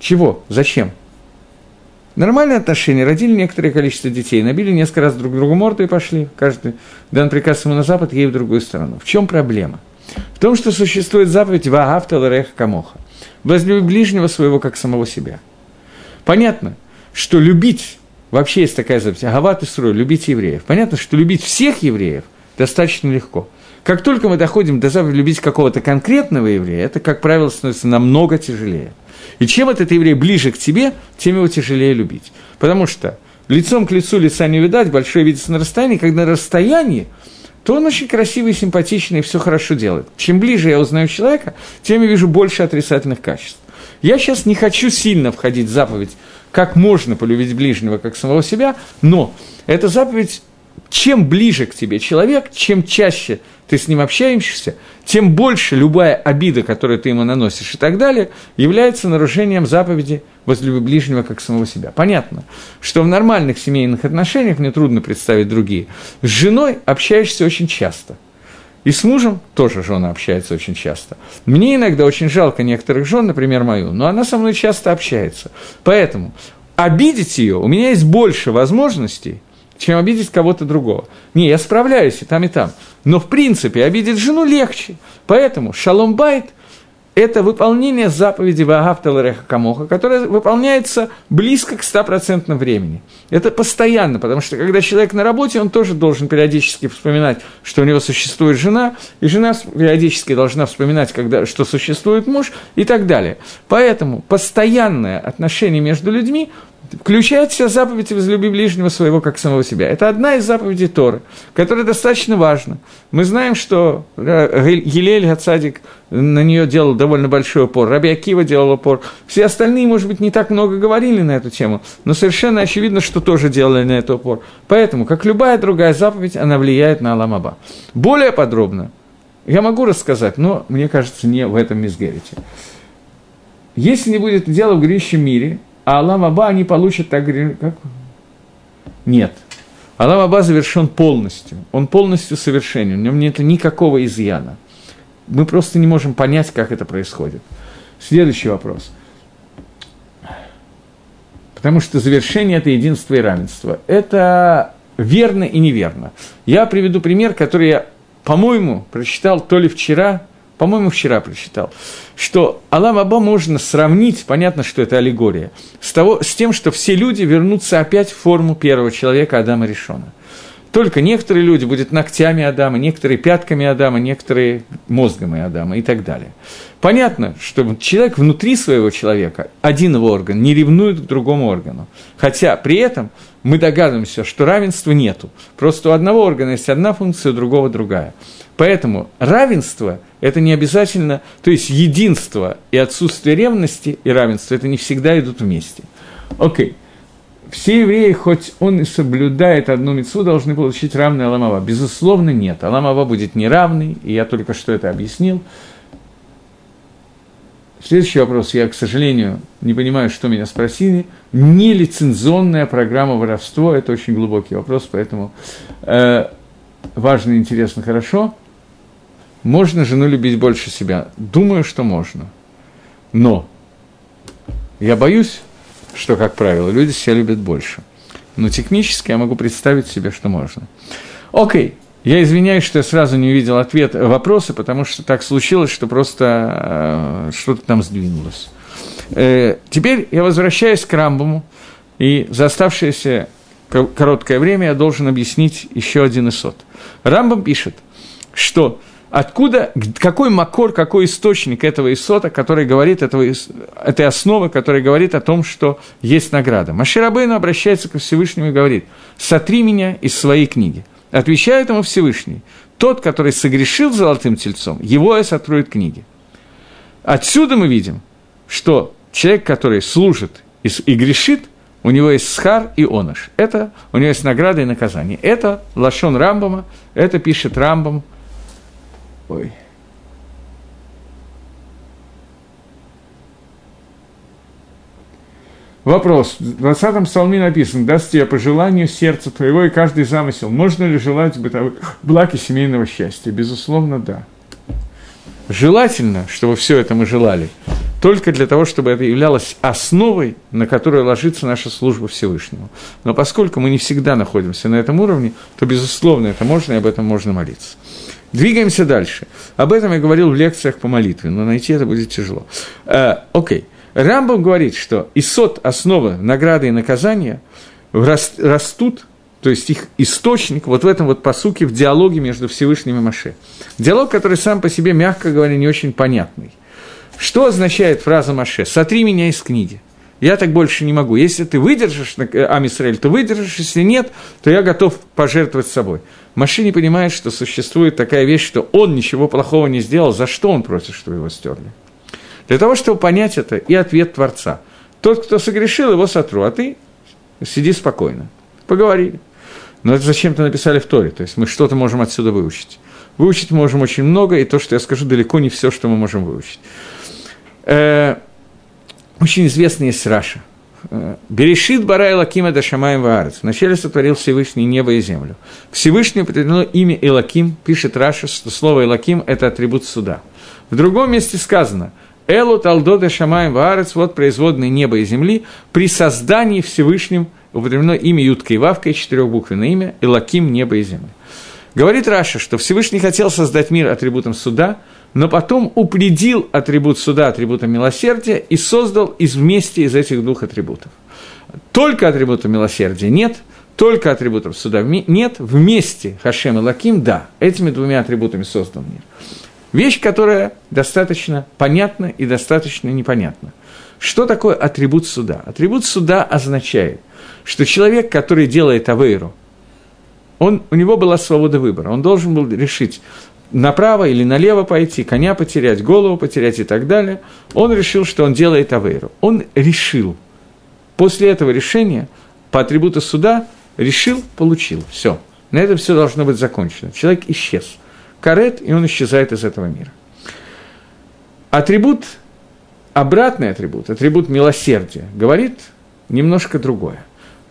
Чего? Зачем? Нормальные отношения, родили некоторое количество детей, набили несколько раз друг другу морду и пошли. Каждый дан приказ ему на запад, ей в другую сторону. В чем проблема? В том, что существует заповедь «Ваагавта ларех камоха» – «Возлюби ближнего своего, как самого себя». Понятно, что любить, вообще есть такая заповедь, «Агават Исрой» – любить евреев. Понятно, что любить всех евреев достаточно легко. Как только мы доходим до заповеди любить какого-то конкретного еврея, это, как правило, становится намного тяжелее. И чем этот еврей ближе к тебе, тем его тяжелее любить. Потому что лицом к лицу лица не видать, большое видится на расстоянии, когда на расстоянии, то он очень красивый, симпатичный и все хорошо делает. Чем ближе я узнаю человека, тем я вижу больше отрицательных качеств. Я сейчас не хочу сильно входить в заповедь, как можно полюбить ближнего, как самого себя, но эта заповедь чем ближе к тебе человек, чем чаще ты с ним общаешься, тем больше любая обида, которую ты ему наносишь и так далее, является нарушением заповеди возлюби ближнего как самого себя. Понятно, что в нормальных семейных отношениях, мне трудно представить другие, с женой общаешься очень часто. И с мужем тоже жена общается очень часто. Мне иногда очень жалко некоторых жен, например, мою, но она со мной часто общается. Поэтому обидеть ее у меня есть больше возможностей, чем обидеть кого-то другого. Не, я справляюсь и там, и там. Но, в принципе, обидеть жену легче. Поэтому шалом байт – это выполнение заповеди Вагафталареха Камоха, которая выполняется близко к стопроцентному времени. Это постоянно, потому что когда человек на работе, он тоже должен периодически вспоминать, что у него существует жена, и жена периодически должна вспоминать, когда, что существует муж и так далее. Поэтому постоянное отношение между людьми включает в себя заповедь «возлюби ближнего своего, как самого себя». Это одна из заповедей Торы, которая достаточно важна. Мы знаем, что Елель Гацадик на нее делал довольно большой упор, Раби Акива делал упор. Все остальные, может быть, не так много говорили на эту тему, но совершенно очевидно, что тоже делали на это упор. Поэтому, как любая другая заповедь, она влияет на Аламаба. Более подробно я могу рассказать, но, мне кажется, не в этом мизгерите. Если не будет дела в грядущем мире, а Алам Аба они получат так, как? Нет. Алам Аба завершен полностью. Он полностью совершенен. В нем нет никакого изъяна. Мы просто не можем понять, как это происходит. Следующий вопрос. Потому что завершение – это единство и равенство. Это верно и неверно. Я приведу пример, который я, по-моему, прочитал то ли вчера, по-моему, вчера прочитал, что Алам Аба можно сравнить, понятно, что это аллегория, с, того, с тем, что все люди вернутся опять в форму первого человека Адама Решона. Только некоторые люди будут ногтями Адама, некоторые пятками Адама, некоторые мозгами Адама и так далее. Понятно, что человек внутри своего человека, один его орган, не ревнует к другому органу. Хотя при этом мы догадываемся, что равенства нету. Просто у одного органа есть одна функция, у другого другая. Поэтому равенство – это не обязательно, то есть единство и отсутствие ревности и равенства – это не всегда идут вместе. Окей. Все евреи, хоть он и соблюдает одну мецу, должны получить равный Аламава. Безусловно, нет. Аламава будет неравный, и я только что это объяснил. Следующий вопрос. Я, к сожалению, не понимаю, что меня спросили. Нелицензионная программа воровства – это очень глубокий вопрос, поэтому э, важно, интересно, хорошо – можно жену любить больше себя? Думаю, что можно. Но я боюсь, что, как правило, люди себя любят больше. Но технически я могу представить себе, что можно. Окей, я извиняюсь, что я сразу не увидел ответ вопросы, потому что так случилось, что просто э, что-то там сдвинулось. Э, теперь я возвращаюсь к Рамбаму, и за оставшееся короткое время я должен объяснить еще один исот. Рамбам пишет, что Откуда, какой макор, какой источник этого исота, который говорит, этого, этой основы, который говорит о том, что есть награда. Маширабейну обращается к Всевышнему и говорит, сотри меня из своей книги. Отвечает ему Всевышний, тот, который согрешил золотым тельцом, его я сотру от книги. Отсюда мы видим, что человек, который служит и, и грешит, у него есть схар и онош. Это у него есть награда и наказание. Это Лашон Рамбама, это пишет Рамбам Ой. Вопрос. В 20-м псалме написано, даст тебе по желанию сердца твоего и каждый замысел. Можно ли желать бытовых благ и семейного счастья? Безусловно, да. Желательно, чтобы все это мы желали, только для того, чтобы это являлось основой, на которой ложится наша служба Всевышнему. Но поскольку мы не всегда находимся на этом уровне, то, безусловно, это можно, и об этом можно молиться. Двигаемся дальше. Об этом я говорил в лекциях по молитве, но найти это будет тяжело. Э, окей. Рамбов говорит, что исот, основа награды и наказания, растут, то есть их источник вот в этом вот посуке, в диалоге между Всевышним и Маше. Диалог, который сам по себе, мягко говоря, не очень понятный. Что означает фраза Маше? «Сотри меня из книги» я так больше не могу. Если ты выдержишь э, Амисраэль, то выдержишь, если нет, то я готов пожертвовать собой. Маши не понимает, что существует такая вещь, что он ничего плохого не сделал, за что он просит, чтобы его стерли. Для того, чтобы понять это, и ответ Творца. Тот, кто согрешил, его сотру, а ты сиди спокойно. Поговорили. Но это зачем-то написали в Торе, то есть мы что-то можем отсюда выучить. Выучить можем очень много, и то, что я скажу, далеко не все, что мы можем выучить. Э, очень известный есть Раши. Э, בראשית ברא אלקים את השמים ואת הארץ. Вначале сотворил Всевышний небо и землю. Всевышний определено имя אלקים, пишет Раши, что слово אלקים – это атрибут суда. В другом месте сказано אלה תולדות השמים והארץ, вот производные неба и земли, при создании Всевышним употреблено имя יוד קי ואו קי и четырехбуквенное имя אלקים, небо и земля. Говорит Раши, что Всевышний хотел создать мир атрибутом суда – но потом упредил атрибут суда атрибутом милосердия и создал из вместе из этих двух атрибутов. Только атрибута милосердия нет, только атрибутов суда нет, вместе Хашем и Лаким – да, этими двумя атрибутами создан мир. Вещь, которая достаточно понятна и достаточно непонятна. Что такое атрибут суда? Атрибут суда означает, что человек, который делает авейру, он, у него была свобода выбора, он должен был решить, направо или налево пойти, коня потерять, голову потерять и так далее. Он решил, что он делает авейру. Он решил. После этого решения по атрибуту суда решил, получил. Все. На этом все должно быть закончено. Человек исчез. Карет, и он исчезает из этого мира. Атрибут, обратный атрибут, атрибут милосердия, говорит немножко другое.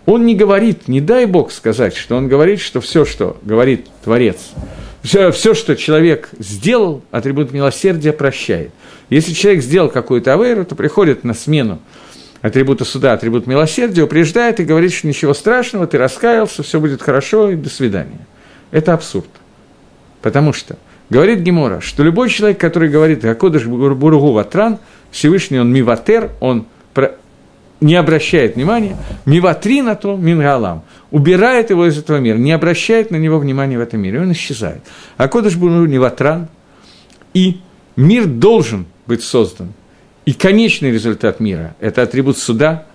Он не говорит, не дай Бог сказать, что он говорит, что все, что говорит Творец, все, все, что человек сделал, атрибут милосердия прощает. Если человек сделал какую-то авейру, то приходит на смену атрибута суда, атрибут милосердия, упреждает и говорит, что ничего страшного, ты раскаялся, все будет хорошо и до свидания. Это абсурд. Потому что говорит Гемора, что любой человек, который говорит «Акодыш Буругу Ватран», Всевышний он миватер, он не обращает внимания, миватри на то мингалам, убирает его из этого мира, не обращает на него внимания в этом мире, он исчезает. А Кодыш не Ватран, и мир должен быть создан. И конечный результат мира – это атрибут суда,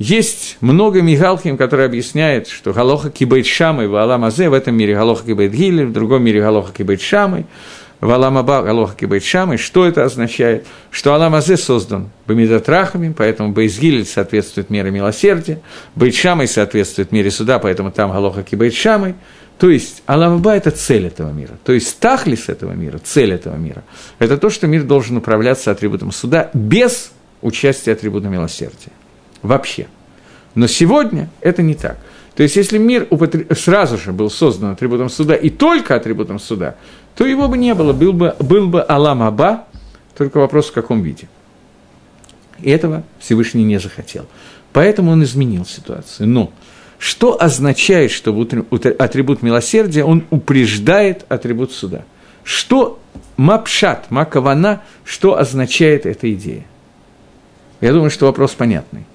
есть много Мигалхим, которые объясняют, что Галоха кибейт шамой в Аламазе, в этом мире Галоха кибейт гиль, в другом мире Галоха кибейт шамой, в Аламаба Галоха кибейт шамой. Что это означает? Что Аламазе создан Бамидатрахами, поэтому Бейзгиль соответствует мере милосердия, Бейт шамой соответствует мере суда, поэтому там Галоха кибейт шамой. То есть Аламаба – это цель этого мира. То есть Тахлис этого мира, цель этого мира – это то, что мир должен управляться атрибутом суда без участия атрибута милосердия вообще. Но сегодня это не так. То есть, если мир сразу же был создан атрибутом суда и только атрибутом суда, то его бы не было, был бы, был бы Алам Аба, только вопрос в каком виде. И этого Всевышний не захотел. Поэтому он изменил ситуацию. Но что означает, что атрибут милосердия, он упреждает атрибут суда? Что мапшат, макавана, что означает эта идея? Я думаю, что вопрос понятный.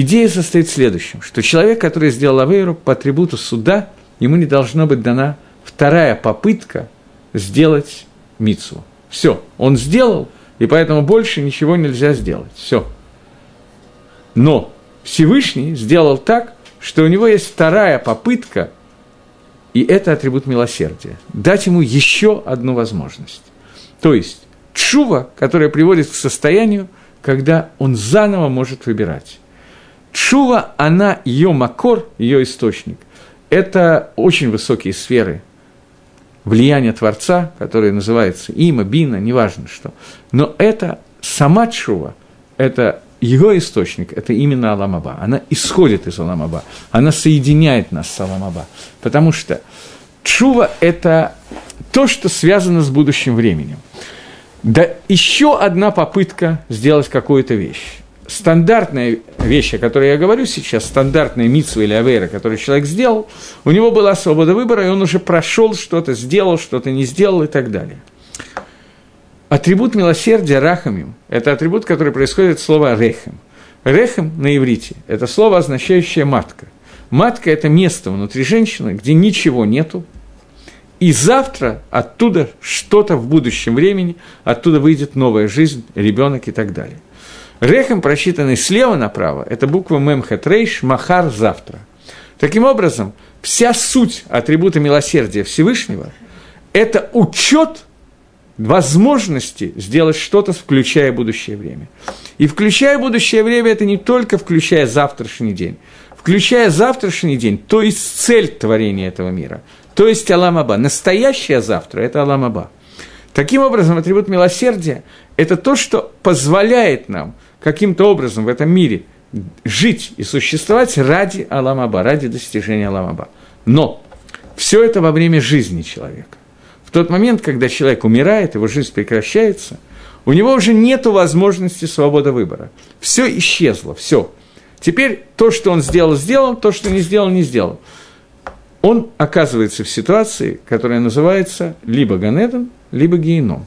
Идея состоит в следующем, что человек, который сделал авейру по атрибуту суда, ему не должно быть дана вторая попытка сделать мицу. Все, он сделал, и поэтому больше ничего нельзя сделать. Все. Но Всевышний сделал так, что у него есть вторая попытка, и это атрибут милосердия. Дать ему еще одну возможность. То есть чува, которая приводит к состоянию, когда он заново может выбирать. Чува, она, ее макор, ее источник, это очень высокие сферы влияния Творца, которые называются има, бина, неважно что. Но это сама чува, это его источник – это именно Аламаба. Она исходит из Аламаба. Она соединяет нас с Аламаба. Потому что чува – это то, что связано с будущим временем. Да еще одна попытка сделать какую-то вещь стандартная вещь, о которой я говорю сейчас, стандартная митсва или авейра, которую человек сделал, у него была свобода выбора, и он уже прошел что-то, сделал, что-то не сделал и так далее. Атрибут милосердия рахамим – это атрибут, который происходит от слова рехем. Рехем на иврите – это слово, означающее матка. Матка – это место внутри женщины, где ничего нету, и завтра оттуда что-то в будущем времени, оттуда выйдет новая жизнь, ребенок и так далее. Рехем, просчитанный слева направо, это буква Мемхет Рейш, Махар завтра. Таким образом, вся суть атрибута милосердия Всевышнего – это учет возможности сделать что-то, включая будущее время. И включая будущее время, это не только включая завтрашний день. Включая завтрашний день, то есть цель творения этого мира, то есть Аламаба. Настоящее завтра – это Аламаба. Таким образом, атрибут милосердия – это то, что позволяет нам – каким-то образом в этом мире жить и существовать ради Аламаба, ради достижения Аламаба. Но все это во время жизни человека. В тот момент, когда человек умирает, его жизнь прекращается, у него уже нет возможности свободы выбора. Все исчезло, все. Теперь то, что он сделал, сделал, то, что не сделал, не сделал. Он оказывается в ситуации, которая называется либо Ганедом, либо Геном.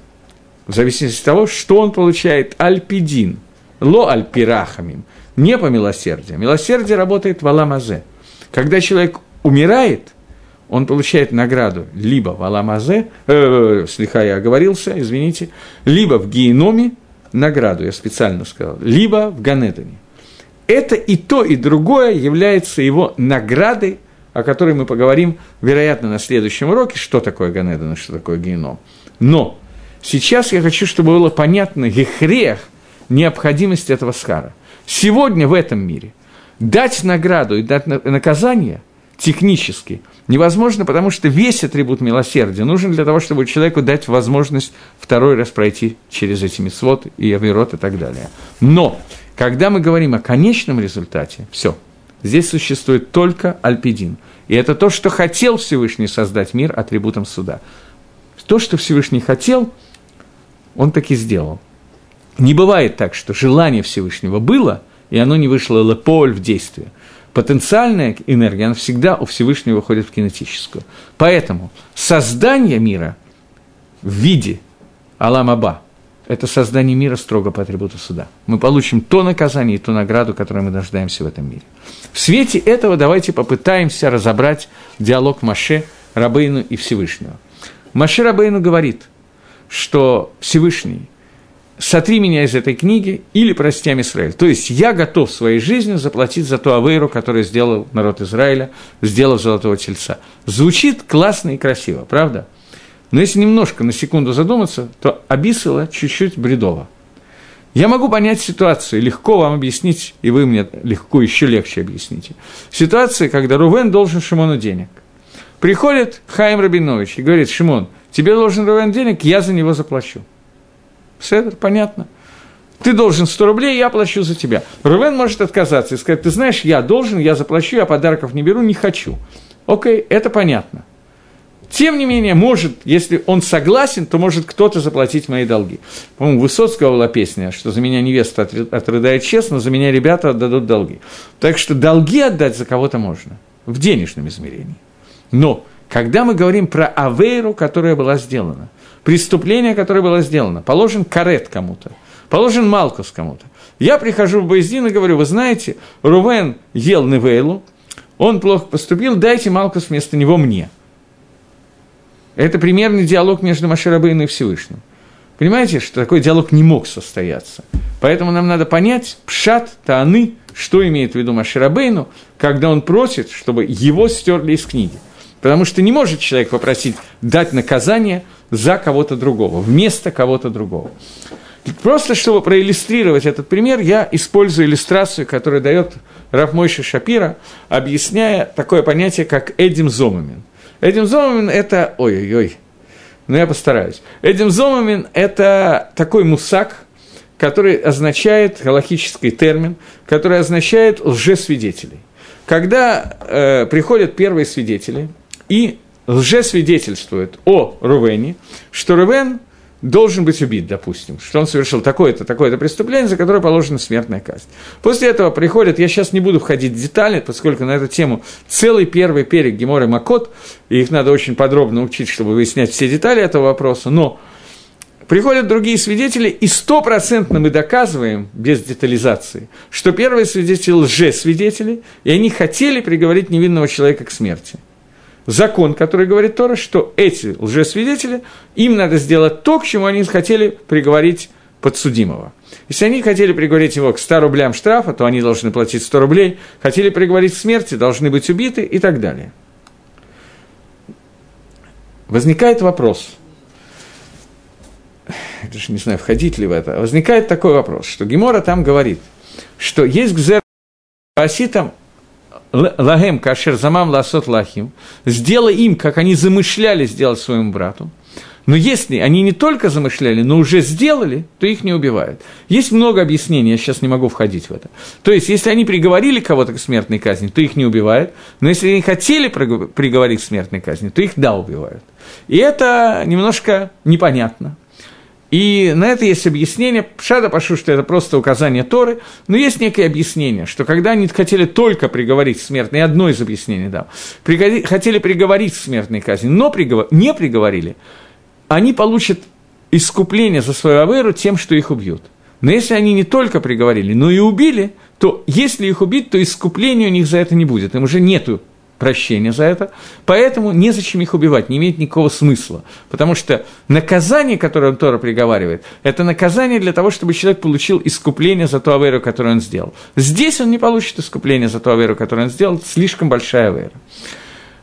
В зависимости от того, что он получает, альпидин – ло аль пирахамим, не по милосердию. Милосердие работает в аламазе. Когда человек умирает, он получает награду либо в Аламазе, э, слегка я оговорился, извините, либо в геноме, награду, я специально сказал, либо в Ганедане. Это и то, и другое является его наградой, о которой мы поговорим, вероятно, на следующем уроке, что такое Ганедан и что такое геном. Но сейчас я хочу, чтобы было понятно гехрех, необходимость этого скара. Сегодня в этом мире дать награду и дать наказание технически невозможно, потому что весь атрибут милосердия нужен для того, чтобы человеку дать возможность второй раз пройти через эти мисвод и авирот и так далее. Но, когда мы говорим о конечном результате, все, здесь существует только альпидин. И это то, что хотел Всевышний создать мир атрибутом суда. То, что Всевышний хотел, он таки сделал. Не бывает так, что желание Всевышнего было, и оно не вышло леполь в действие – потенциальная энергия, она всегда у Всевышнего выходит в кинетическую. Поэтому создание мира в виде Аламаба – это создание мира строго по атрибуту суда. Мы получим то наказание и ту награду, которой мы дождаемся в этом мире. В свете этого давайте попытаемся разобрать диалог Маше, Рабейну и Всевышнего. Маше Рабейну говорит, что Всевышний сотри меня из этой книги или прости Израиль. То есть я готов своей жизнью заплатить за ту авейру, которую сделал народ Израиля, сделав золотого тельца. Звучит классно и красиво, правда? Но если немножко на секунду задуматься, то обисало чуть-чуть бредово. Я могу понять ситуацию, легко вам объяснить, и вы мне легко, еще легче объясните. Ситуация, когда Рувен должен Шимону денег. Приходит Хаим Рабинович и говорит, Шимон, тебе должен Рувен денег, я за него заплачу. Седер, понятно. Ты должен 100 рублей, я плачу за тебя. Рувен может отказаться и сказать, ты знаешь, я должен, я заплачу, я подарков не беру, не хочу. Окей, это понятно. Тем не менее, может, если он согласен, то может кто-то заплатить мои долги. По-моему, Высоцкого была песня, что за меня невеста отрыдает честно, за меня ребята отдадут долги. Так что долги отдать за кого-то можно, в денежном измерении. Но когда мы говорим про авейру, которая была сделана – преступление, которое было сделано. Положен карет кому-то, положен Малкус кому-то. Я прихожу в Боездин и говорю, вы знаете, Рувен ел Невейлу, он плохо поступил, дайте Малкус вместо него мне. Это примерный диалог между Маширабейной и Всевышним. Понимаете, что такой диалог не мог состояться. Поэтому нам надо понять, пшат, тааны, что имеет в виду Маширабейну, когда он просит, чтобы его стерли из книги. Потому что не может человек попросить дать наказание за кого-то другого, вместо кого-то другого. Просто чтобы проиллюстрировать этот пример, я использую иллюстрацию, которую дает Рафмойша Шапира, объясняя такое понятие, как Эдим Зомамин. Эдим Зомамин – это… Ой-ой-ой, ну я постараюсь. Эдим Зомамин – это такой мусак, который означает, галахический термин, который означает лжесвидетелей. Когда э, приходят первые свидетели – и лжесвидетельствует о Рувене, что Рувен должен быть убит, допустим, что он совершил такое-то, такое-то преступление, за которое положена смертная казнь. После этого приходит, я сейчас не буду входить в детали, поскольку на эту тему целый первый перек Гемора Макот, и их надо очень подробно учить, чтобы выяснять все детали этого вопроса, но приходят другие свидетели, и стопроцентно мы доказываем, без детализации, что первые свидетели лжесвидетели, и они хотели приговорить невинного человека к смерти – закон, который говорит Тора, что эти лжесвидетели, им надо сделать то, к чему они хотели приговорить подсудимого. Если они хотели приговорить его к 100 рублям штрафа, то они должны платить 100 рублей, хотели приговорить к смерти, должны быть убиты и так далее. Возникает вопрос, даже не знаю, входить ли в это, возникает такой вопрос, что Гемора там говорит, что есть гзер там лагем кашер замам ласот лахим, сделай им, как они замышляли сделать своему брату. Но если они не только замышляли, но уже сделали, то их не убивают. Есть много объяснений, я сейчас не могу входить в это. То есть, если они приговорили кого-то к смертной казни, то их не убивают, но если они хотели приговорить к смертной казни, то их да, убивают. И это немножко непонятно. И на это есть объяснение, Шада Пашу, что это просто указание Торы, но есть некое объяснение, что когда они хотели только приговорить смертный, одно из объяснений пригоди, хотели приговорить к смертной казни, но приговор, не приговорили, они получат искупление за свою аверу тем, что их убьют. Но если они не только приговорили, но и убили, то если их убить, то искупления у них за это не будет, им уже нету прощения за это, поэтому незачем их убивать, не имеет никакого смысла, потому что наказание, которое Тора приговаривает, это наказание для того, чтобы человек получил искупление за ту аверу, которую он сделал. Здесь он не получит искупление за ту аверу, которую он сделал, слишком большая авера.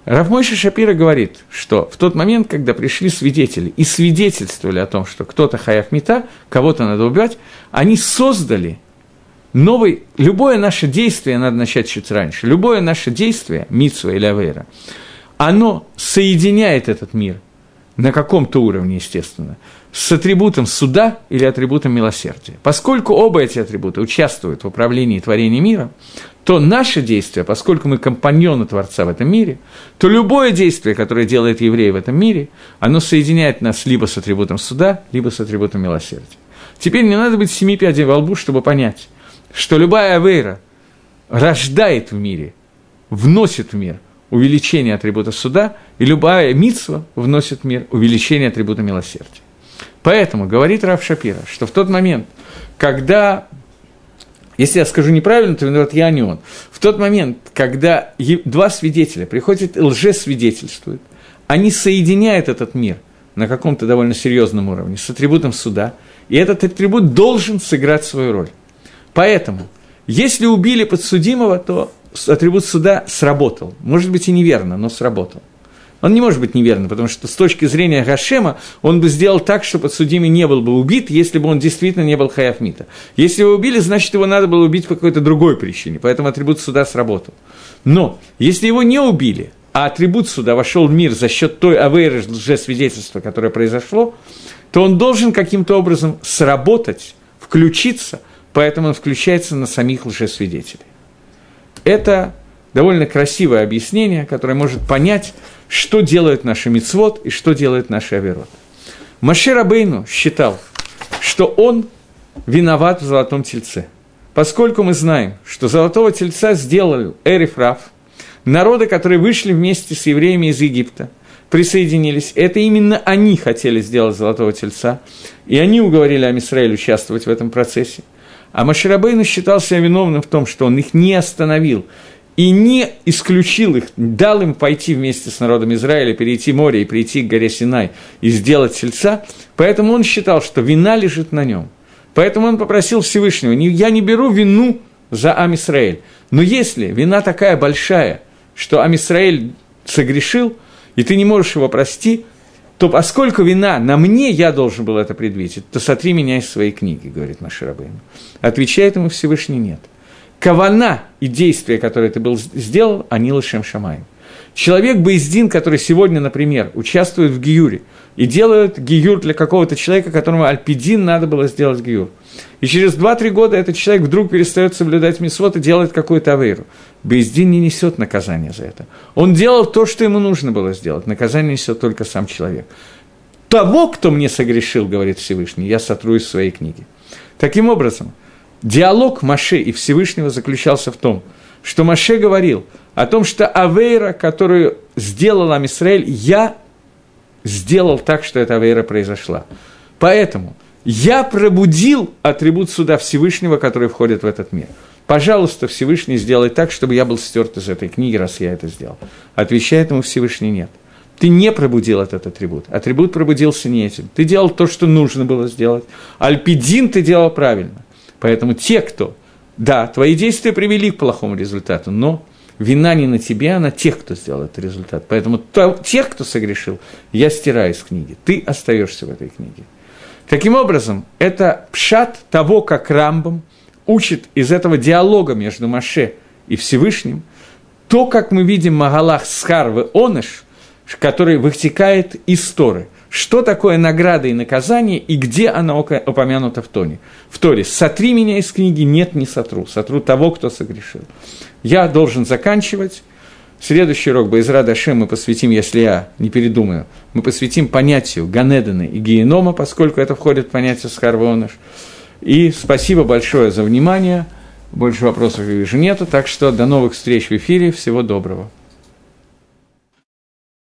Равмойша Шапира говорит, что в тот момент, когда пришли свидетели и свидетельствовали о том, что кто-то хаяв мета, кого-то надо убивать, они создали новый, любое наше действие надо начать чуть раньше, любое наше действие, Митсва или Авейра, оно соединяет этот мир на каком-то уровне, естественно, с атрибутом суда или атрибутом милосердия. Поскольку оба эти атрибута участвуют в управлении творением мира, то наше действие, поскольку мы компаньоны Творца в этом мире, то любое действие, которое делает еврей в этом мире, оно соединяет нас либо с атрибутом суда, либо с атрибутом милосердия. Теперь не надо быть семи пядей во лбу, чтобы понять, что любая авейра рождает в мире, вносит в мир увеличение атрибута суда, и любая митсва вносит в мир увеличение атрибута милосердия. Поэтому говорит Рав Шапира, что в тот момент, когда если я скажу неправильно, то виноват я, а не он. В тот момент, когда два свидетеля приходят и лжесвидетельствуют, они соединяют этот мир на каком-то довольно серьезном уровне с атрибутом суда, и этот атрибут должен сыграть свою роль. Поэтому, если убили подсудимого, то атрибут суда сработал. Может быть и неверно, но сработал. Он не может быть неверным, потому что с точки зрения Гашема он бы сделал так, что подсудимый не был бы убит, если бы он действительно не был Хаяфмита. Если его убили, значит, его надо было убить по какой-то другой причине, поэтому атрибут суда сработал. Но если его не убили, а атрибут суда вошел в мир за счет той авейры лжесвидетельства, которое произошло, то он должен каким-то образом сработать, включиться, поэтому он включается на самих лжесвидетелей. Это довольно красивое объяснение, которое может понять, что делает наши мицвод и что делает наши авирот. Маше Рабейну считал, что он виноват в золотом тельце. Поскольку мы знаем, что золотого тельца сделали Эрифраф, народы, которые вышли вместе с евреями из Египта, присоединились. Это именно они хотели сделать золотого тельца, и они уговорили Амисраиль участвовать в этом процессе. А Маширабейну считал себя виновным в том, что он их не остановил и не исключил их, дал им пойти вместе с народом Израиля, перейти море и прийти к горе Синай и сделать сельца, поэтому он считал, что вина лежит на нем. Поэтому он попросил Всевышнего, я не беру вину за Амисраэль, но если вина такая большая, что Амисраэль согрешил, и ты не можешь его простить, то поскольку вина на мне, я должен был это предвидеть, то сотри меня из своей книги, говорит Маширабейн. Отвечает ему Всевышний нет – кавана и действия, которые ты был сделал, они лышем шамаем. Человек Боиздин, который сегодня, например, участвует в Гиюре и делает Гиюр для какого-то человека, которому Альпидин надо было сделать Гиюр. И через 2-3 года этот человек вдруг перестает соблюдать мисвод и делает какую-то авейру. Боиздин не несет наказания за это. Он делал то, что ему нужно было сделать. Наказание несет только сам человек. Того, кто мне согрешил, говорит Всевышний, я сотру из своей книги. Таким образом, Диалог Маше и Всевышнего заключался в том, что Маше говорил о том, что Авейра, которую сделал Амисраэль, я сделал так, что эта Авейра произошла. Поэтому я пробудил атрибут суда Всевышнего, который входит в этот мир. Пожалуйста, Всевышний, сделай так, чтобы я был стерт из этой книги, раз я это сделал. Отвечает ему Всевышний нет. Ты не пробудил этот атрибут. Атрибут пробудился не этим. Ты делал то, что нужно было сделать. Альпидин ты делал правильно. Поэтому те, кто, да, твои действия привели к плохому результату, но вина не на тебе, а на тех, кто сделал этот результат. Поэтому то, тех, кто согрешил, я стираю из книги. Ты остаешься в этой книге. Таким образом, это пшат того, как Рамбам учит из этого диалога между Маше и Всевышним, то, как мы видим Магалах Схарвы Оныш, который вытекает из Торы – что такое награда и наказание, и где она упомянута в Тоне. В Торе «Сотри меня из книги» нет, не сотру, сотру того, кто согрешил. Я должен заканчивать. Следующий урок Байзра Дашем мы посвятим, если я не передумаю, мы посвятим понятию Ганедена и Генома, поскольку это входит в понятие Схарвоныш. И спасибо большое за внимание. Больше вопросов я вижу нету, так что до новых встреч в эфире. Всего доброго.